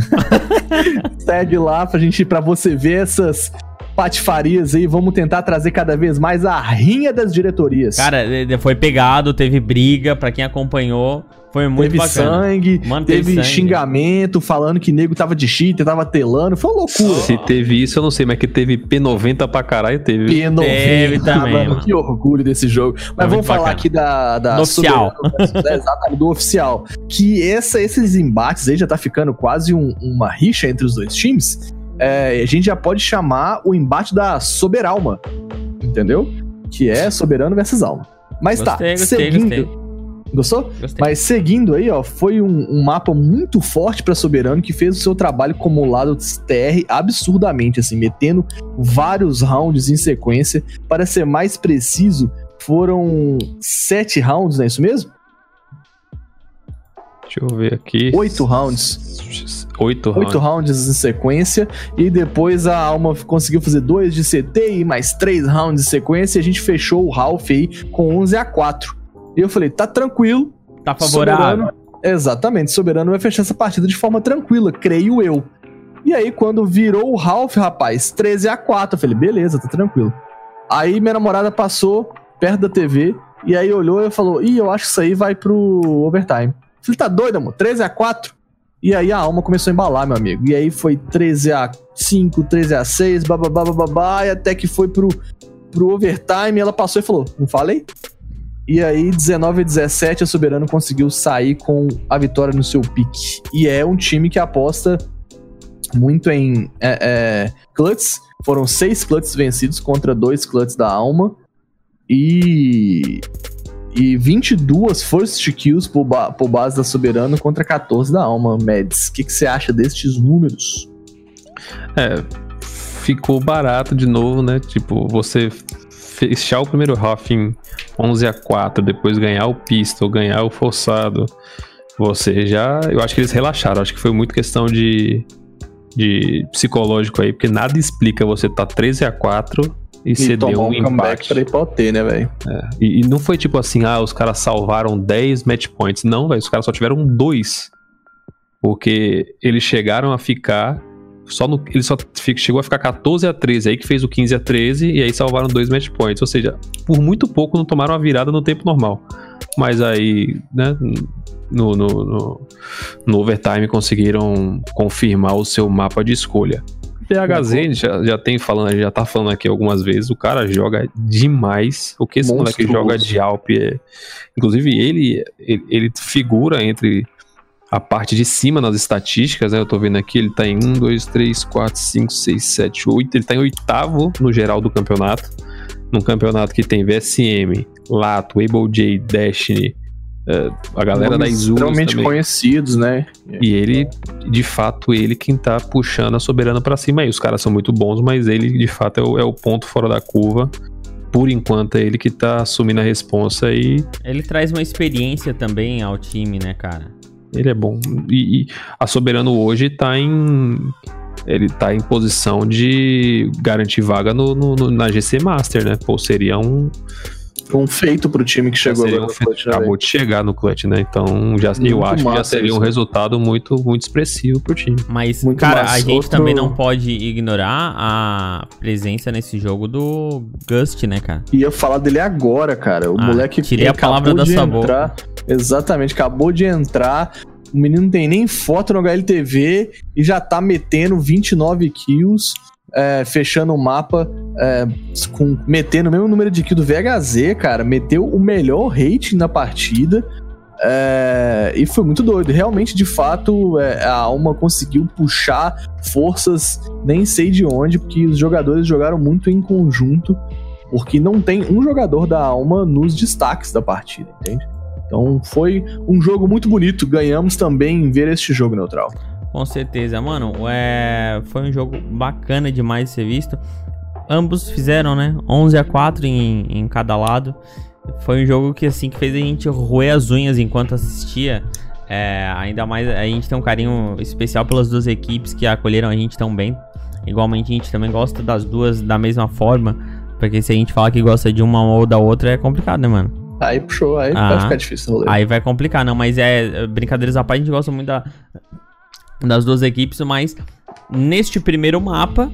Speaker 2: [LAUGHS]
Speaker 3: Segue lá pra gente, pra você ver essas patifarias aí. Vamos tentar trazer cada vez mais a rinha das diretorias.
Speaker 2: Cara, foi pegado, teve briga, pra quem acompanhou, foi muito
Speaker 3: teve
Speaker 2: bacana.
Speaker 3: sangue,
Speaker 2: Mano, teve
Speaker 3: teve,
Speaker 2: sangue.
Speaker 3: xingamento, falando que nego tava de cheater, tava telando. Foi uma loucura.
Speaker 4: Se teve isso, eu não sei, mas que teve P90 pra caralho, teve.
Speaker 3: P90,
Speaker 2: Teve também,
Speaker 3: mano,
Speaker 2: mano.
Speaker 3: Que orgulho desse jogo. Mas vamos falar
Speaker 2: bacana.
Speaker 3: aqui da, da
Speaker 2: Do oficial.
Speaker 3: Versus- [LAUGHS] é, exatamente, do oficial. Que essa, esses embates aí já tá ficando quase um- uma rixa entre os dois times. É, a gente já pode chamar o embate da Soberalma. Entendeu? Que é Soberano versus Alma. Mas
Speaker 2: Gostei,
Speaker 3: tá,
Speaker 2: gostei,
Speaker 3: seguindo.
Speaker 2: gostei.
Speaker 3: Gostou?
Speaker 2: Gostei.
Speaker 3: Mas seguindo aí, ó, foi um, um mapa muito forte pra Soberano que fez o seu trabalho como lado TR absurdamente, assim, metendo vários rounds em sequência. Para ser mais preciso, foram sete rounds, não é isso mesmo?
Speaker 4: Deixa eu ver aqui.
Speaker 3: Oito rounds.
Speaker 4: Oito rounds.
Speaker 3: Oito rounds em sequência. E depois a Alma conseguiu fazer dois de CT e mais três rounds em sequência. E a gente fechou o Ralph aí com 11 a 4. E eu falei, tá tranquilo,
Speaker 2: Tá favorável.
Speaker 3: Soberano, exatamente, Soberano vai fechar essa partida de forma tranquila, creio eu. E aí, quando virou o Ralph, rapaz, 13 a 4 eu falei, beleza, tá tranquilo. Aí minha namorada passou perto da TV e aí olhou e falou: Ih, eu acho que isso aí vai pro overtime. Falei, tá doido, amor? 13 a 4 E aí a alma começou a embalar, meu amigo. E aí foi 13 a 5 13 a 6 bababá, bababá, e até que foi pro, pro overtime. Ela passou e falou: Não falei? E aí, 19 a 17, a Soberano conseguiu sair com a vitória no seu pique. E é um time que aposta muito em é, é, clutches. Foram seis clutches vencidos contra dois clutches da Alma. E. E 22 first kills por, ba por base da Soberano contra 14 da Alma, Mads. O que que você acha destes números?
Speaker 4: É, ficou barato de novo, né? Tipo, você fechar o primeiro half em 11 a 4, depois ganhar o pistol, ganhar o forçado. Você já. Eu acho que eles relaxaram. Acho que foi muito questão de, de psicológico aí, porque nada explica você tá 13 a 4 e, ceder
Speaker 3: tomar
Speaker 4: um empate.
Speaker 3: pra ir pra OT, né, velho?
Speaker 4: E, e não foi tipo assim, ah, os caras salvaram 10 match points. Não, velho, os caras só tiveram dois. Porque eles chegaram a ficar. Só no, ele só chegou a ficar 14 a 13, aí que fez o 15 a 13 e aí salvaram dois match points. Ou seja, por muito pouco não tomaram a virada no tempo normal. Mas aí, né, no, no, no, no overtime conseguiram confirmar o seu mapa de escolha. PHZ já, já tem falando, já tá falando aqui algumas vezes, o cara joga demais. O que esse moleque joga de Alp é. Inclusive, ele, ele, ele figura entre a parte de cima nas estatísticas, né? Eu tô vendo aqui, ele tá em 1, 2, 3, 4, 5, 6, 7, 8. Ele tá em oitavo no geral do campeonato. Num campeonato que tem VSM, Lato, Able J, Destiny, a galera da Isurus
Speaker 3: Extremamente
Speaker 4: também.
Speaker 3: conhecidos, né?
Speaker 4: E ele, de fato, ele quem tá puxando a soberana pra cima aí. Os caras são muito bons, mas ele, de fato, é o, é o ponto fora da curva. Por enquanto, é ele que tá assumindo a responsa e
Speaker 2: Ele traz uma experiência também ao time, né, cara?
Speaker 4: ele é bom. E, e a soberano hoje tá em. Ele tá em posição de garantir vaga no, no- no- na GC Master, né? Pô, seria um.
Speaker 3: Foi um feito pro time que chegou agora
Speaker 4: um
Speaker 3: no clutch, né,
Speaker 4: acabou de chegar no clutch, né? Então já, eu acho que já seria um
Speaker 3: isso.
Speaker 4: resultado muito, muito expressivo pro time.
Speaker 2: Mas,
Speaker 3: Muito
Speaker 2: cara,
Speaker 3: massa.
Speaker 2: a gente
Speaker 3: Outro-
Speaker 2: também não pode ignorar a presença nesse jogo do Gust, né, cara?
Speaker 3: Ia falar dele agora, cara. O
Speaker 2: Ah,
Speaker 3: moleque
Speaker 2: tirei a
Speaker 3: acabou
Speaker 2: palavra da
Speaker 3: de
Speaker 2: sua
Speaker 3: entrar. Exatamente, acabou de entrar. O menino não tem nem foto no HLTV e já tá metendo 29 kills, é, fechando o mapa, é, com, metendo o mesmo número de kills do VHZ, cara. Meteu o melhor rating na partida. é, e foi muito doido. Realmente, de fato, é, a Alma conseguiu puxar forças, nem sei de onde, porque os jogadores jogaram muito em conjunto porque não tem um jogador da Alma nos destaques da partida, entende? Então foi um jogo muito bonito, ganhamos também ver este jogo neutral.
Speaker 2: Com certeza, mano. É... Foi um jogo bacana demais de ser visto. Ambos fizeram, né? 11 a 4 em, em cada lado. Foi um jogo que, assim, que fez a gente roer as unhas enquanto assistia. É, ainda mais, a gente tem um carinho especial pelas duas equipes que acolheram a gente tão bem. Igualmente, a gente também gosta das duas da mesma forma. Porque se a gente falar que gosta de uma ou da outra, é complicado, né, mano?
Speaker 3: Aí puxou, aí
Speaker 2: Ah.
Speaker 3: vai ficar difícil o rolê.
Speaker 2: Aí vai complicar, não, mas é brincadeiras à parte, a gente gosta muito da- das duas equipes, mas neste primeiro mapa,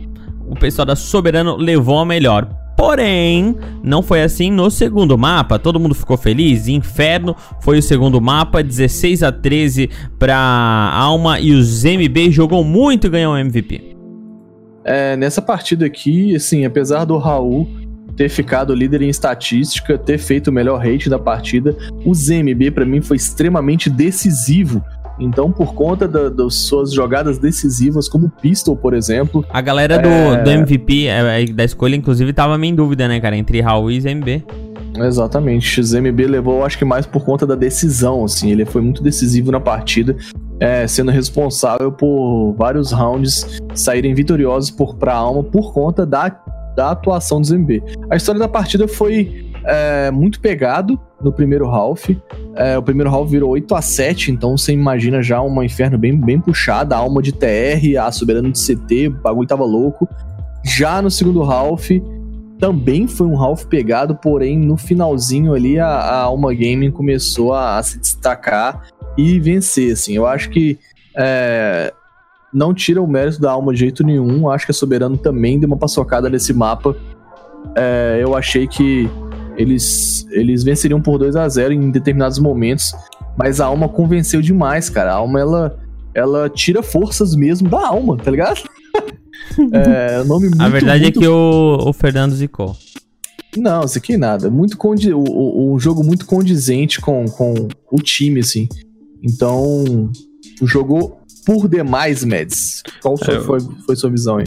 Speaker 2: o pessoal da Soberano levou a melhor. Porém, não foi assim no segundo mapa. Todo mundo ficou feliz. Inferno foi o segundo mapa, 16 a 13 pra Alma e os MB jogou muito e ganhou o MVP.
Speaker 3: É, nessa partida aqui, assim, apesar do Raul ter ficado líder em estatística, ter feito o melhor rate da partida, o ZMB pra mim foi extremamente decisivo. Então, por conta da- das suas jogadas decisivas, como o Pistol, por exemplo,
Speaker 2: A galera do,
Speaker 3: É.
Speaker 2: do MVP, é, é, da escolha, inclusive, tava meio em dúvida, né, cara? Entre Raul e ZMB.
Speaker 3: Exatamente. O ZMB levou, acho que mais por conta da decisão, assim. Ele foi muito decisivo na partida, é, sendo responsável por vários rounds saírem vitoriosos por, pra alma por conta da, da atuação do ZMB. A história da partida foi é, muito pegado no primeiro half. É, o primeiro half virou 8 a 7 então você imagina já uma inferno bem, bem puxada. A alma de TR, a soberano de CT, o bagulho tava louco. Já no segundo half, também foi um half pegado, porém no finalzinho ali a, a Alma Gaming começou a, a se destacar e vencer, assim. Eu acho que é, não tira o mérito da Alma de jeito nenhum. Acho que a Soberano também deu uma paçocada nesse mapa. É, eu achei que eles, eles venceriam por 2 a 0 em determinados momentos, mas a Alma convenceu demais, cara. A Alma, ela, ela tira forças mesmo da Alma, tá ligado? [LAUGHS] é, nome muito,
Speaker 2: a verdade
Speaker 3: muito
Speaker 2: é que o, o Fernando zicou.
Speaker 3: não, isso aqui nada. Muito condi o, o, o jogo muito condizente com, com o time, assim. Então, jogou por demais, Mads. Qual
Speaker 4: É,
Speaker 3: foi, foi sua visão aí?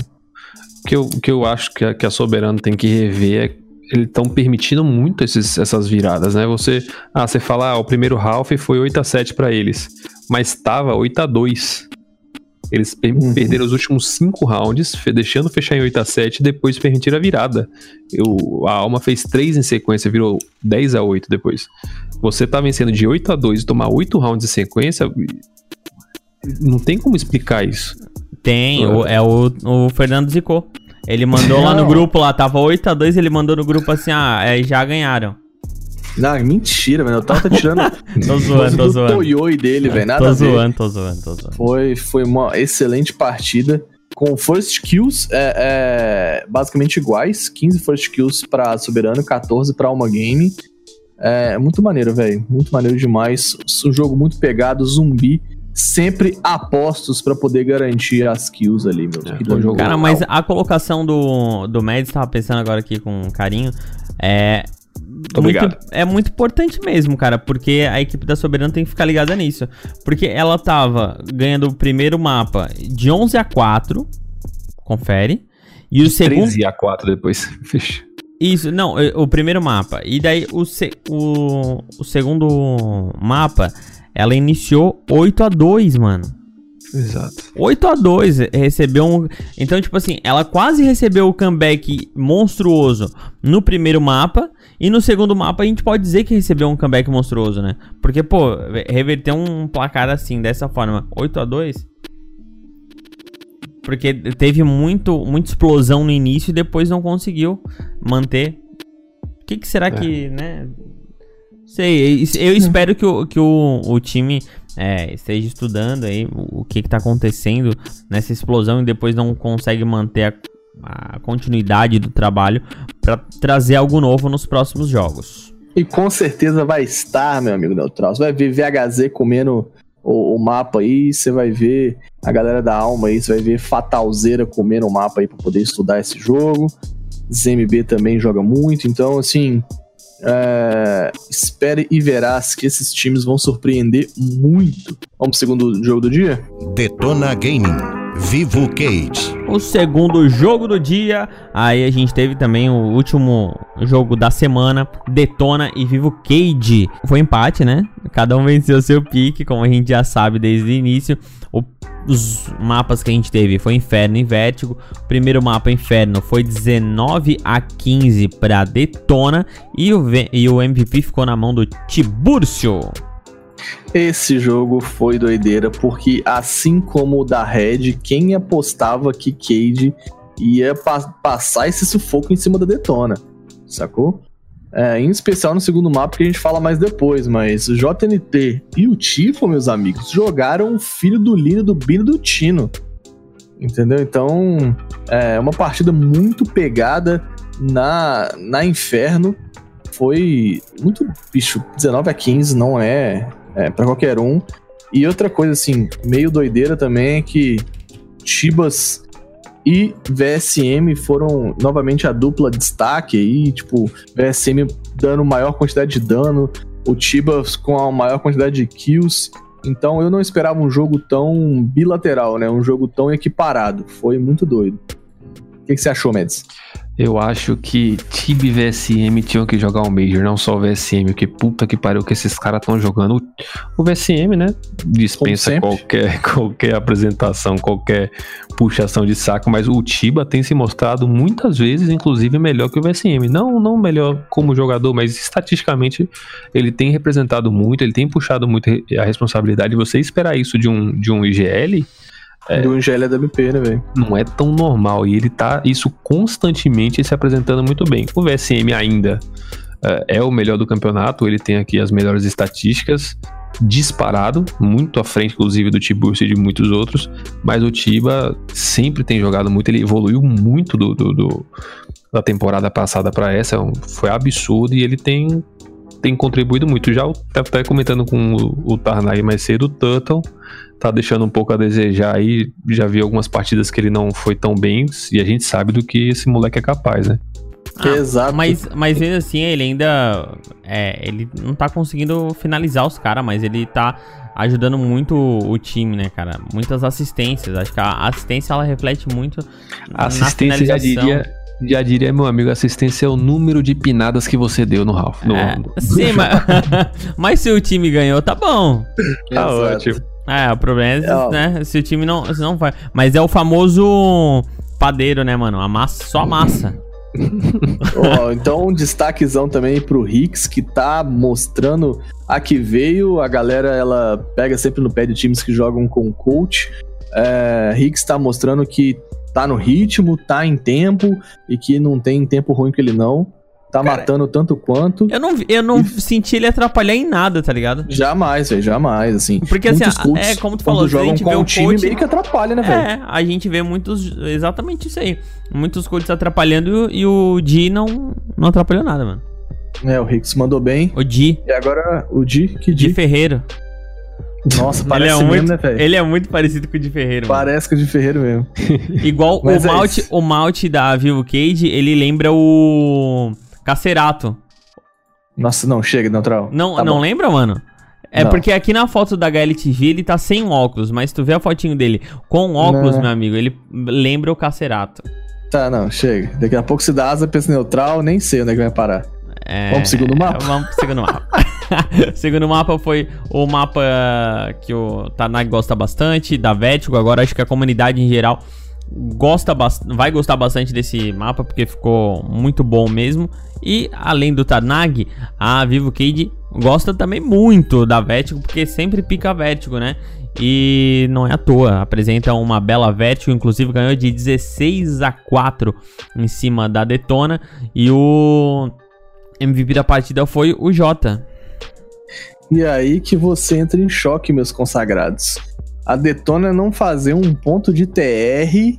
Speaker 4: O que eu, que eu acho que a, que a Soberano tem que rever é estão permitindo muito esses, essas viradas, né? Você, ah, você fala, ah, o primeiro half foi 8 a 7 para eles, mas tava 8 a 2. Eles per-
Speaker 3: Uhum.
Speaker 4: perderam os últimos cinco rounds, fe- deixando fechar em 8 a 7 e depois permitiram a virada. Eu, a Alma fez três em sequência, virou 10 a 8 depois. Você tá vencendo de 8 a 2 e tomar 8 rounds em sequência, não tem como explicar isso.
Speaker 2: Tem, o- é o, o Fernando zicou. Ele mandou lá no
Speaker 3: Não.
Speaker 2: grupo, lá tava 8x2, ele mandou no grupo assim, ah, é, já ganharam.
Speaker 3: Não, mentira, velho. Eu tava tirando [LAUGHS]
Speaker 2: Tô zoando, tô
Speaker 3: do
Speaker 2: zoando.
Speaker 3: Toyoi dele, velho. Nada
Speaker 2: Tô
Speaker 3: a ver.
Speaker 2: zoando, tô zoando, tô zoando.
Speaker 3: Foi, foi uma excelente partida. Com first kills é, é, basicamente iguais. 15 first kills pra Soberano, 14 pra Alma Game. É muito maneiro, velho. Muito maneiro demais. Um jogo muito pegado, zumbi. Sempre apostos pra poder garantir as kills ali, meu.
Speaker 4: É, bom jogo.
Speaker 2: Cara, mas a colocação do, do Mads, tava pensando agora aqui com carinho, é. Muito, é muito importante mesmo, cara, porque a equipe da Soberano tem que ficar ligada nisso. Porque ela tava ganhando o primeiro mapa de 11 a 4, confere, e o segundo...
Speaker 4: 13 a 4 depois. [LAUGHS] Fecha.
Speaker 2: Isso, não, o primeiro mapa. E daí o, se- o, o segundo mapa, ela iniciou 8 a 2 mano.
Speaker 4: Exato.
Speaker 2: 8 a 2 recebeu um. Então, tipo assim, ela quase recebeu o comeback monstruoso no primeiro mapa. E no segundo mapa a gente pode dizer que recebeu um comeback monstruoso, né? Porque, pô, reverter um placar assim, dessa forma, 8 a 2 Porque teve muito, muita explosão no início e depois não conseguiu manter. que, que será que, né? Sei, eu espero que o, que o, o time é, esteja estudando aí o, que, que tá acontecendo nessa explosão e depois não consegue manter a, a continuidade do trabalho para trazer algo novo nos próximos jogos.
Speaker 3: E com certeza vai estar, meu amigo Neutral. Você vai ver VHZ comendo o, o, mapa aí, você vai ver a galera da alma aí, você vai ver Fatalzeira comendo o mapa aí pra poder estudar esse jogo. ZMB também joga muito, então assim. É, espere e verás que esses times vão surpreender muito. Vamos pro segundo jogo do dia?
Speaker 1: Detona Gaming. Vivo Cage.
Speaker 2: O segundo jogo do dia, aí a gente teve também o último jogo da semana, Detona e Vivo Cage. Foi empate, né? Cada um venceu seu pique, como a gente já sabe desde o início. O, os mapas que a gente teve foi Inferno e Vértigo. O primeiro mapa Inferno foi 19 a 15 para Detona e o, e o MVP ficou na mão do Tiburcio.
Speaker 3: Esse jogo foi doideira, porque assim como o da Red, quem apostava que Cade ia pa passar esse sufoco em cima da Detona, sacou? É, em especial no segundo mapa que a gente fala mais depois, mas o JNT e o Tifo, meus amigos, jogaram o filho do Lino, do Bino do Tino. Entendeu? Então, é uma partida muito pegada na, na Inferno. Foi muito. Bicho, 19 a 15 não é é, para qualquer um. E outra coisa, assim, meio doideira também é que Chibas e VSM foram novamente a dupla destaque aí, tipo, VSM dando maior quantidade de dano, o Chibas com a maior quantidade de kills. Então eu não esperava um jogo tão bilateral, né? Um jogo tão equiparado. Foi muito doido. O que, que você achou, Mads?
Speaker 4: Eu acho que Tib e VSM tinham que jogar o Major, não só o VSM, que puta que pariu que esses caras estão jogando. O VSM, né? Dispensa qualquer, [LAUGHS] qualquer apresentação, qualquer puxação de saco, mas o Tiba tem se mostrado muitas vezes, inclusive, melhor que o VSM. Não, não melhor como jogador, mas estatisticamente ele tem representado muito, ele tem puxado muito a responsabilidade. Você esperar isso de um, de um IGL
Speaker 3: é, do Angélia WP, né, velho?
Speaker 4: Não é tão normal. E ele tá isso constantemente se apresentando muito bem. O VSM ainda uh, é o melhor do campeonato, ele tem aqui as melhores estatísticas. Disparado, muito à frente, inclusive, do Tiburcio e de muitos outros. Mas o Tiba sempre tem jogado muito, ele evoluiu muito do, do, do da temporada passada para essa. É foi absurdo e ele tem tem contribuído muito. Já até comentando com o, o Tarnay mais cedo, o Tuttle tá deixando um pouco a desejar aí. Já vi algumas partidas que ele não foi tão bem e a gente sabe do que esse moleque é capaz, né?
Speaker 2: Ah, Exato. Mas, mas mesmo assim, ele ainda. É, ele não tá conseguindo finalizar os caras, mas ele tá ajudando muito o time, né, cara? Muitas assistências. Acho que a assistência ela reflete muito.
Speaker 4: A assistência já diria. Já diria, meu amigo, assistência é o número de pinadas que você deu no Ralph. No...
Speaker 2: É, sim, [LAUGHS] mas, [LAUGHS] mas se o time ganhou, tá bom.
Speaker 4: Tá ótimo.
Speaker 2: É, o problema é, é né, se o time não, se não vai. Mas é o famoso padeiro, né, mano? A massa, só a massa.
Speaker 3: Oh, então um destaquezão também pro Hicks, que tá mostrando a que veio. A galera, ela pega sempre no pé de times que jogam com coach. É, Hicks tá mostrando que tá no ritmo, tá em tempo e que não tem tempo ruim que ele não. Tá Cara, matando tanto quanto.
Speaker 2: Eu não, eu não e... senti ele atrapalhar em nada, tá ligado?
Speaker 3: Jamais, velho, jamais, assim.
Speaker 2: Porque assim, é como tu falou,
Speaker 3: jogam com o time coach, meio que atrapalha, né, velho? É,
Speaker 2: a gente vê muitos, exatamente isso aí. Muitos coaches atrapalhando e o Di não, não atrapalhou nada, mano.
Speaker 3: É, o Ricks mandou bem.
Speaker 2: O Di.
Speaker 3: E agora o Di, que Di?
Speaker 2: Di Ferreiro.
Speaker 3: Nossa, parece [LAUGHS]
Speaker 2: ele é
Speaker 3: mesmo,
Speaker 2: muito,
Speaker 3: né, velho?
Speaker 2: Ele é muito parecido com o de Ferreiro.
Speaker 3: Parece
Speaker 2: mano.
Speaker 3: com o de Ferreiro mesmo. [LAUGHS]
Speaker 2: Igual o, é malte, o malte da Vivo Cage, ele lembra o Cacerato.
Speaker 3: Nossa, não, chega, neutral.
Speaker 2: Não, tá não lembra, mano? É não. porque aqui na foto da HLTV ele tá sem óculos, mas tu vê a fotinho dele com óculos, não. meu amigo, ele lembra o Cacerato.
Speaker 3: Tá, não, chega. Daqui a pouco se dá asa esse neutral, nem sei onde é que vai parar. É... Vamos pro segundo mapa?
Speaker 2: Vamos pro segundo mapa. [LAUGHS] o segundo mapa foi o mapa que o Tanag gosta bastante, da Vético. Agora acho que a comunidade em geral gosta vai gostar bastante desse mapa porque ficou muito bom mesmo. E além do Tanag, a Vivo Cade gosta também muito da Vertigo porque sempre pica Vertigo, né? E não é à toa, apresenta uma bela Vertigo, inclusive ganhou de 16 a 4 em cima da Detona e o MVP da partida foi o Jota.
Speaker 3: E aí que você entra em choque, meus consagrados. A Detona não fazer um ponto de TR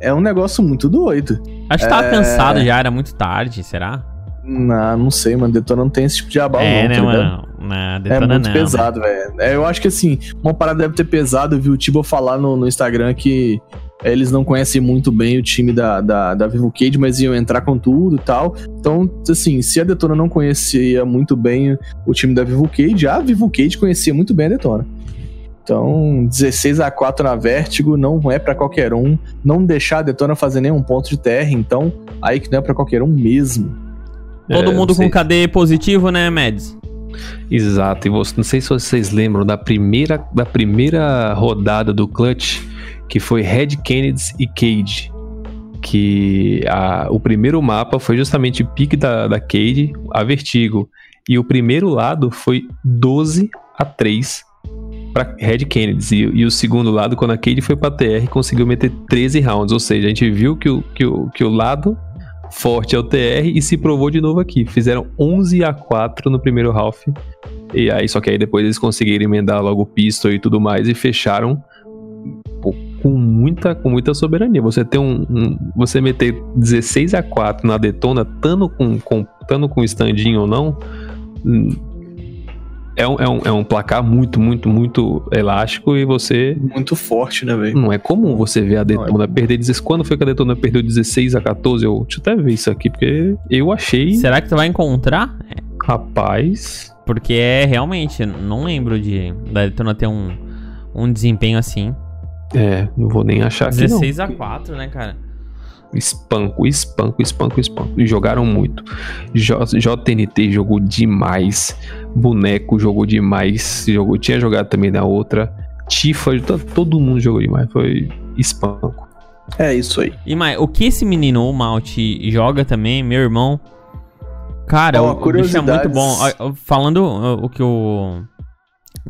Speaker 3: é um negócio muito doido.
Speaker 2: Acho que tava
Speaker 3: É.
Speaker 2: cansado já, era muito tarde, será?
Speaker 3: Não, não sei, mano. Detona não tem esse tipo de abalo,
Speaker 2: é,
Speaker 3: não,
Speaker 2: né,
Speaker 3: tá
Speaker 2: mano? Na
Speaker 3: É
Speaker 2: Detona
Speaker 3: muito
Speaker 2: não.
Speaker 3: pesado, velho. É, eu acho que assim, uma parada deve ter pesado. Eu vi o Tibo falar no, no Instagram que é, eles não conhecem muito bem o time da, da, da Vivo Cage, mas iam entrar com tudo e tal. Então, assim, se a Detona não conhecia muito bem o time da Vivo Cage, a Vivo Cage conhecia muito bem a Detona. Então, 16 a 4 na Vértigo não é pra qualquer um. Não deixar a Detona fazer nenhum ponto de terra, então, aí que não é pra qualquer um mesmo.
Speaker 2: Todo
Speaker 4: É,
Speaker 2: mundo com KD positivo, né, Mads?
Speaker 4: Exato, e você, não sei se vocês lembram da primeira, da primeira rodada do Clutch, que foi Red Kennedy e Cage. Que a- o primeiro mapa foi justamente pique da, da Cage, a Vertigo. E o primeiro lado foi 12 a 3 para Red Kennedy. E, e o segundo lado, quando a Cade foi pra TR, conseguiu meter 13 rounds. Ou seja, a gente viu que o, que o, que o lado forte é o TR e se provou de novo aqui. Fizeram 11 a 4 no primeiro half. E aí, só que aí depois eles conseguiram emendar logo o pistol e tudo mais e fecharam pô, com muita, com muita soberania. Você ter um, um- Você meter 16 a 4 na detona, tando com, com, tando com standinho ou não. É um, é, um, é um placar muito, muito, muito elástico e você.
Speaker 3: Muito forte, né, velho?
Speaker 4: Não é comum você ver a
Speaker 3: Não é
Speaker 4: Detona perder 16. Quando foi que a Detona perdeu 16 a 14? Eu, deixa eu até ver isso aqui, porque eu achei.
Speaker 2: Será que tu vai encontrar?
Speaker 4: Rapaz.
Speaker 2: Porque é realmente, não lembro de da Detona ter um, um desempenho assim.
Speaker 4: É, não vou nem achar aqui.
Speaker 2: 16
Speaker 4: não.
Speaker 2: a 4, né, cara?
Speaker 4: Espanco, espanco, espanco, espanco. E jogaram muito. J- JNT jogou demais. Boneco jogou demais. Jogou, tinha jogado também na outra. Tifa, to- todo mundo jogou demais. Foi espanco.
Speaker 3: É isso aí.
Speaker 2: E mais, o que esse menino, o Malt, joga também, meu irmão. Cara,
Speaker 3: Ó,
Speaker 2: o, o bicho é muito bom. Falando o que o.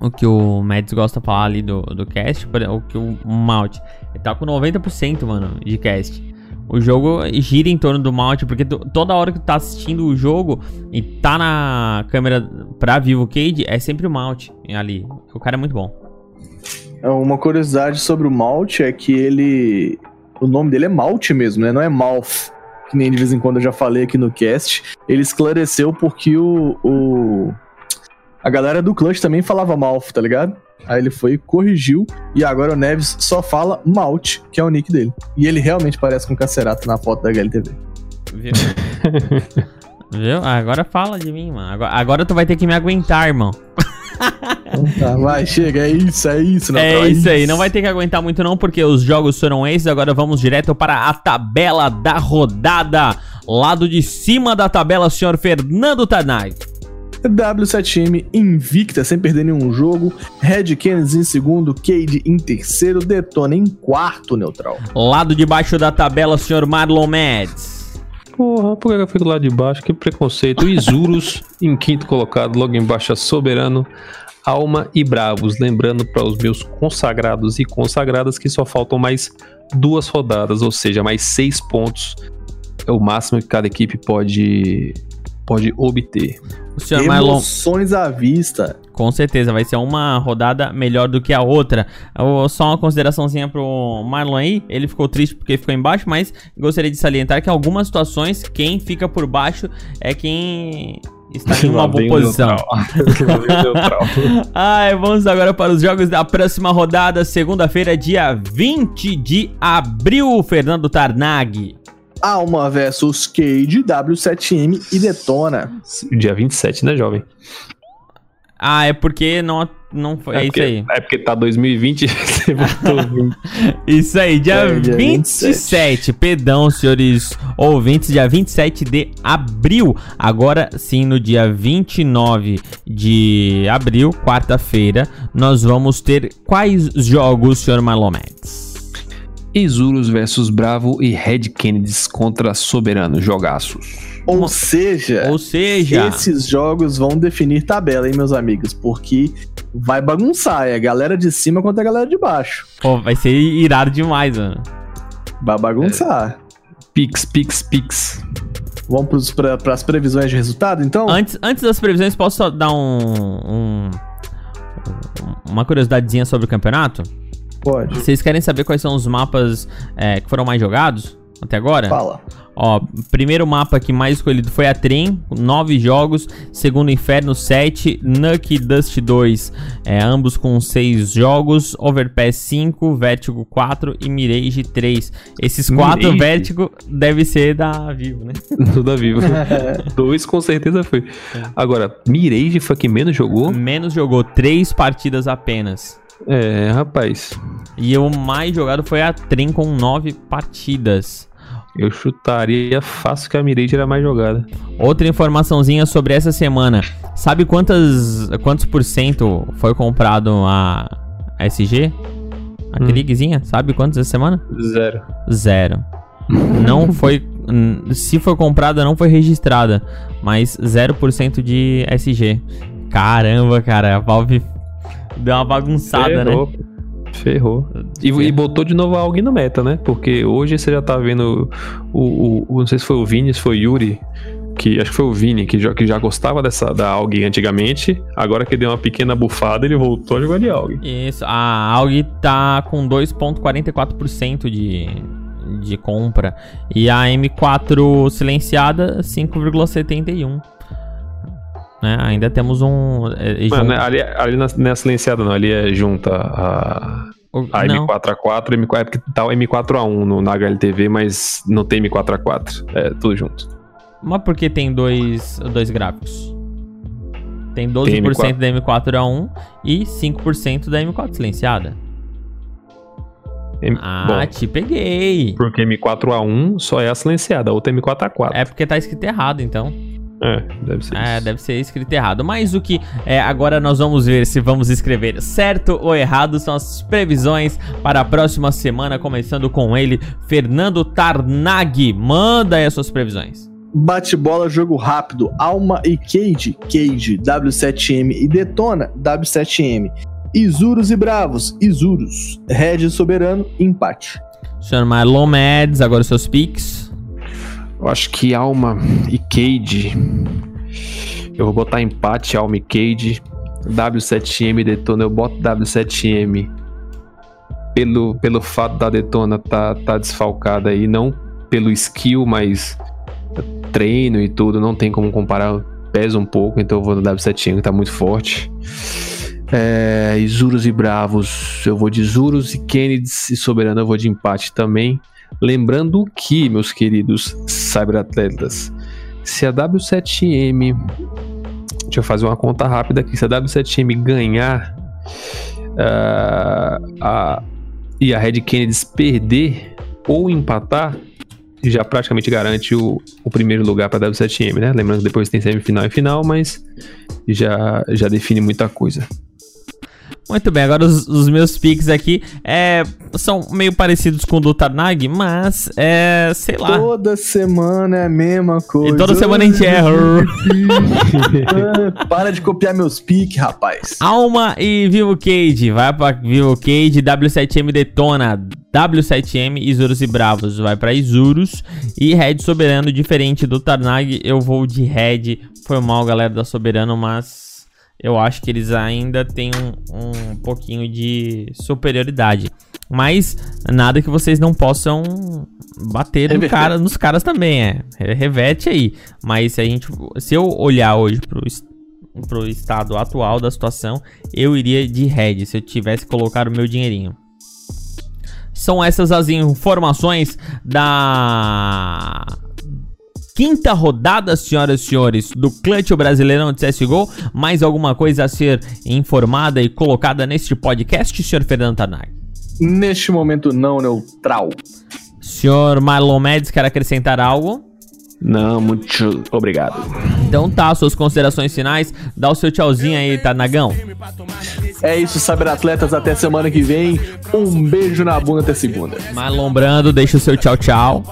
Speaker 2: O que o Mads gosta de falar ali do, do cast, o que o Malt. Ele tá com 90%, mano, de cast. O jogo gira em torno do Malt, porque tu- toda hora que tu tá assistindo o jogo e tá na câmera pra Vivo Cage, é sempre o Malt ali. O cara é muito bom.
Speaker 3: Uma curiosidade sobre o Malte é que ele. O nome dele é Malte mesmo, né? Não é Mouth. Que nem de vez em quando eu já falei aqui no cast. Ele esclareceu porque o. o- A galera do Clutch também falava Mouth, tá ligado? Aí ele foi, corrigiu, e agora o Neves só fala Malte, que é o nick dele. E ele realmente parece com o Cacerato na foto da HLTV.
Speaker 2: Viu? [LAUGHS] Viu? Agora fala de mim, mano. Agora, agora tu vai ter que me aguentar, irmão.
Speaker 3: Então tá, vai, chega, é isso, é isso,
Speaker 2: é
Speaker 3: Natal,
Speaker 2: isso aí, não vai ter que aguentar muito não, porque os jogos foram esses. Agora vamos direto para a tabela da rodada. Lado de cima da tabela, senhor Fernando Tanai.
Speaker 3: W7M invicta, sem perder nenhum jogo. Red Kennedy em segundo, Cade em terceiro, Detona em quarto, neutral.
Speaker 2: Lado de baixo da tabela, senhor Marlon Mads.
Speaker 4: Porra, por que eu fico lá de baixo? Que preconceito. Isurus [LAUGHS] em quinto colocado, logo embaixo a Soberano, Alma e Bravos. Lembrando para os meus consagrados e consagradas que só faltam mais duas rodadas, ou seja, mais seis pontos. É o máximo que cada equipe pode, pode obter.
Speaker 2: O senhor Marlon,
Speaker 3: Emoções à vista.
Speaker 2: com certeza, vai ser uma rodada melhor do que a outra. Eu- Só uma consideraçãozinha pro Marlon aí. Ele ficou triste porque ficou embaixo, mas gostaria de salientar que em algumas situações, quem fica por baixo é quem está em [LAUGHS] uma boa posição. [LAUGHS] [LAUGHS] Ai, vamos agora para os jogos da próxima rodada, segunda-feira, dia 20 de abril, Fernando Tarnag.
Speaker 3: Alma versus Cade, W7M e Detona.
Speaker 4: Dia 27, né, jovem?
Speaker 2: Ah, é porque não, não foi. É, isso
Speaker 4: porque,
Speaker 2: aí.
Speaker 4: É porque tá 2020, [LAUGHS] você botou 20. [LAUGHS]
Speaker 2: Isso aí, dia,
Speaker 3: É, dia
Speaker 2: 27.
Speaker 3: 27.
Speaker 2: Perdão, senhores ouvintes, dia 27 de abril. Agora sim, no dia 29 de abril, quarta-feira, nós vamos ter quais jogos, senhor Malomedes?
Speaker 4: Isurus versus Bravo e Red Kennedys contra Soberano. Jogaços.
Speaker 3: Ou seja,
Speaker 2: Ou seja,
Speaker 3: esses jogos vão definir tabela, hein, meus amigos? Porque vai bagunçar. É a galera de cima contra a galera de baixo.
Speaker 2: pô, vai ser irado demais, mano.
Speaker 3: Vai bagunçar.
Speaker 4: Pix, Pix, Pix.
Speaker 3: Vamos para as previsões de resultado, então?
Speaker 2: Antes, antes das previsões, posso só dar um, um- uma curiosidadezinha sobre o campeonato?
Speaker 3: Pode.
Speaker 2: Vocês querem saber quais são os mapas é, que foram mais jogados até agora?
Speaker 3: Fala.
Speaker 2: Ó, primeiro mapa que mais escolhido foi a Trem, com 9 jogos. Segundo Inferno, 7. Nuck e Dust 2, é, ambos com 6 jogos. Overpass 5, Vertigo 4 e Mirage 3. Esses 4
Speaker 4: Mirage?
Speaker 2: Vertigo deve ser da Vivo, né? [LAUGHS]
Speaker 4: Tudo a vivo. [LAUGHS] Dois com certeza foi. Agora, Mirage foi quem menos jogou?
Speaker 2: Menos jogou 3 partidas apenas.
Speaker 4: É, rapaz.
Speaker 2: E o mais jogado foi a Trem com 9 partidas.
Speaker 4: Eu chutaria fácil que a Mirage era mais jogada.
Speaker 2: Outra informaçãozinha sobre essa semana. Sabe quantas, quantos por cento foi comprado a SG? A
Speaker 4: Hum.
Speaker 2: Krigzinha? Sabe quantos essa semana?
Speaker 4: Zero.
Speaker 2: Zero. Não [LAUGHS] foi. Se foi comprada, não foi registrada. Mas 0% de SG. Caramba, cara. A Valve deu uma bagunçada, né?
Speaker 4: Ferrou. Ferrou. E, e botou de novo a AUG no meta, né? Porque hoje você já tá vendo o, o, o- Não sei se foi o Vini, se foi o Yuri. Que, acho que foi o Vini, que já, que já gostava dessa, da AUG antigamente. Agora que deu uma pequena bufada, ele voltou a jogar de AUG.
Speaker 2: Isso, a AUG tá com 2,44% de, de compra. E a M4 silenciada, 5,71%. Né? Ainda temos um. é,
Speaker 4: Mano,
Speaker 2: junto-
Speaker 4: ali, ali não é silenciada, não. Ali é junta a, a
Speaker 2: não,
Speaker 4: M4A4, M4, é porque tá o M4A1 no, na HLTV, mas não tem M4A4. É tudo junto.
Speaker 2: mas porque tem dois, dois gráficos? Tem 12% da M4A1 e 5% da M4 silenciada.
Speaker 4: M-
Speaker 2: Ah,
Speaker 4: Bom,
Speaker 2: te peguei.
Speaker 4: porque M4A1 só é a silenciada, a outra é M4A4.
Speaker 2: É porque tá escrito errado, então.
Speaker 4: É, deve ser
Speaker 2: É,
Speaker 4: isso.
Speaker 2: deve ser escrito errado. Mas o que é, agora nós vamos ver se vamos escrever certo ou errado são as previsões para a próxima semana, começando com ele, Fernando Tarnag. Manda aí as suas previsões.
Speaker 3: Bate-bola, jogo rápido, Alma e Cage, Cage, W7M e Detona, W7M. Isurus e Bravos, Isurus. Red Soberano, empate.
Speaker 2: Senhor Marlon Mads, agora os seus picks.
Speaker 4: Eu acho que Alma e Cade. Eu vou botar empate, Alma e Cade. W7M Detona, eu boto W7M. Pelo, pelo fato da Detona tá, tá desfalcada aí, não pelo skill, mas treino e tudo, não tem como comparar, pesa um pouco, então eu vou no W7M que tá muito forte. É, Isurus e Bravos, eu vou de Isurus e Kennedy e Soberano eu vou de empate também. Lembrando que, meus queridos cyberatletas, se a W7M. Deixa eu fazer uma conta rápida aqui. Se a W7M ganhar ah, a- e a Red Kennedy perder ou empatar, já praticamente garante o, o primeiro lugar para a W7M, né? Lembrando que depois tem semifinal e final, mas já, já define muita coisa.
Speaker 2: Muito bem, agora os, os meus picks aqui é, são meio parecidos com o do Tarnag, mas é, sei lá.
Speaker 3: Toda semana é a mesma coisa.
Speaker 2: E toda semana a gente erra. [LAUGHS]
Speaker 3: Para de copiar meus piques, rapaz.
Speaker 2: Alma e Vivo Cage. Vai pra Vivo Cage, W7M detona. W7M, Isurus e Bravos. Vai pra Isurus. E Red Soberano, diferente do Tarnag, eu vou de Red. Foi mal, galera da Soberano, mas eu acho que eles ainda têm um, um pouquinho de superioridade. Mas nada que vocês não possam bater no cara, nos caras também, é. Revete aí. Mas se a gente. Se eu olhar hoje pro, pro estado atual da situação, eu iria de Red se eu tivesse colocado o meu dinheirinho. São essas as informações da quinta rodada, senhoras e senhores, do Clutch Brasileirão de CSGO. Mais alguma coisa a ser informada e colocada neste podcast, senhor Fernando Tanag?
Speaker 3: Neste momento não neutral.
Speaker 2: Senhor Marlon Mendes, quer acrescentar algo?
Speaker 4: Não, muito obrigado.
Speaker 2: Então tá, suas considerações finais. Dá o seu tchauzinho aí, Tanagão.
Speaker 3: É isso, cyberatletas. Até semana que vem. Um beijo na bunda até segunda.
Speaker 2: Marlon Brando, deixa o seu tchau, tchau.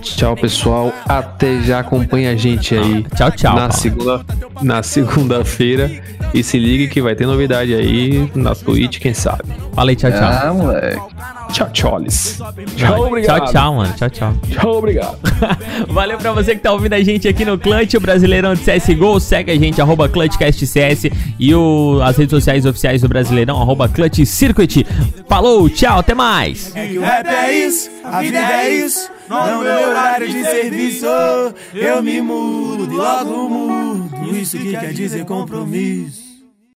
Speaker 4: Tchau, pessoal. Até já. Acompanha a gente aí.
Speaker 2: Tchau, tchau.
Speaker 4: Na segunda, na segunda-feira. E se ligue que vai ter novidade aí na Twitch, quem sabe.
Speaker 2: Fala aí, tchau, tchau.
Speaker 3: Ah, moleque.
Speaker 4: Tchau, tcholes.
Speaker 2: Não, tchau, tchau, mano. Tchau, tchau.
Speaker 4: Tchau, obrigado. [LAUGHS]
Speaker 2: Valeu pra você que tá ouvindo a gente aqui no Clutch, o Brasileirão de CSGO. Segue a gente, arroba ClutchCastCS e o, as redes sociais oficiais do Brasileirão, arroba Clutch Circuit. Falou, tchau, até mais.
Speaker 5: É que o rap é isso, a vida é isso. Não meu horário de serviço. Eu me mudo logo mudo. Isso que quer dizer compromisso.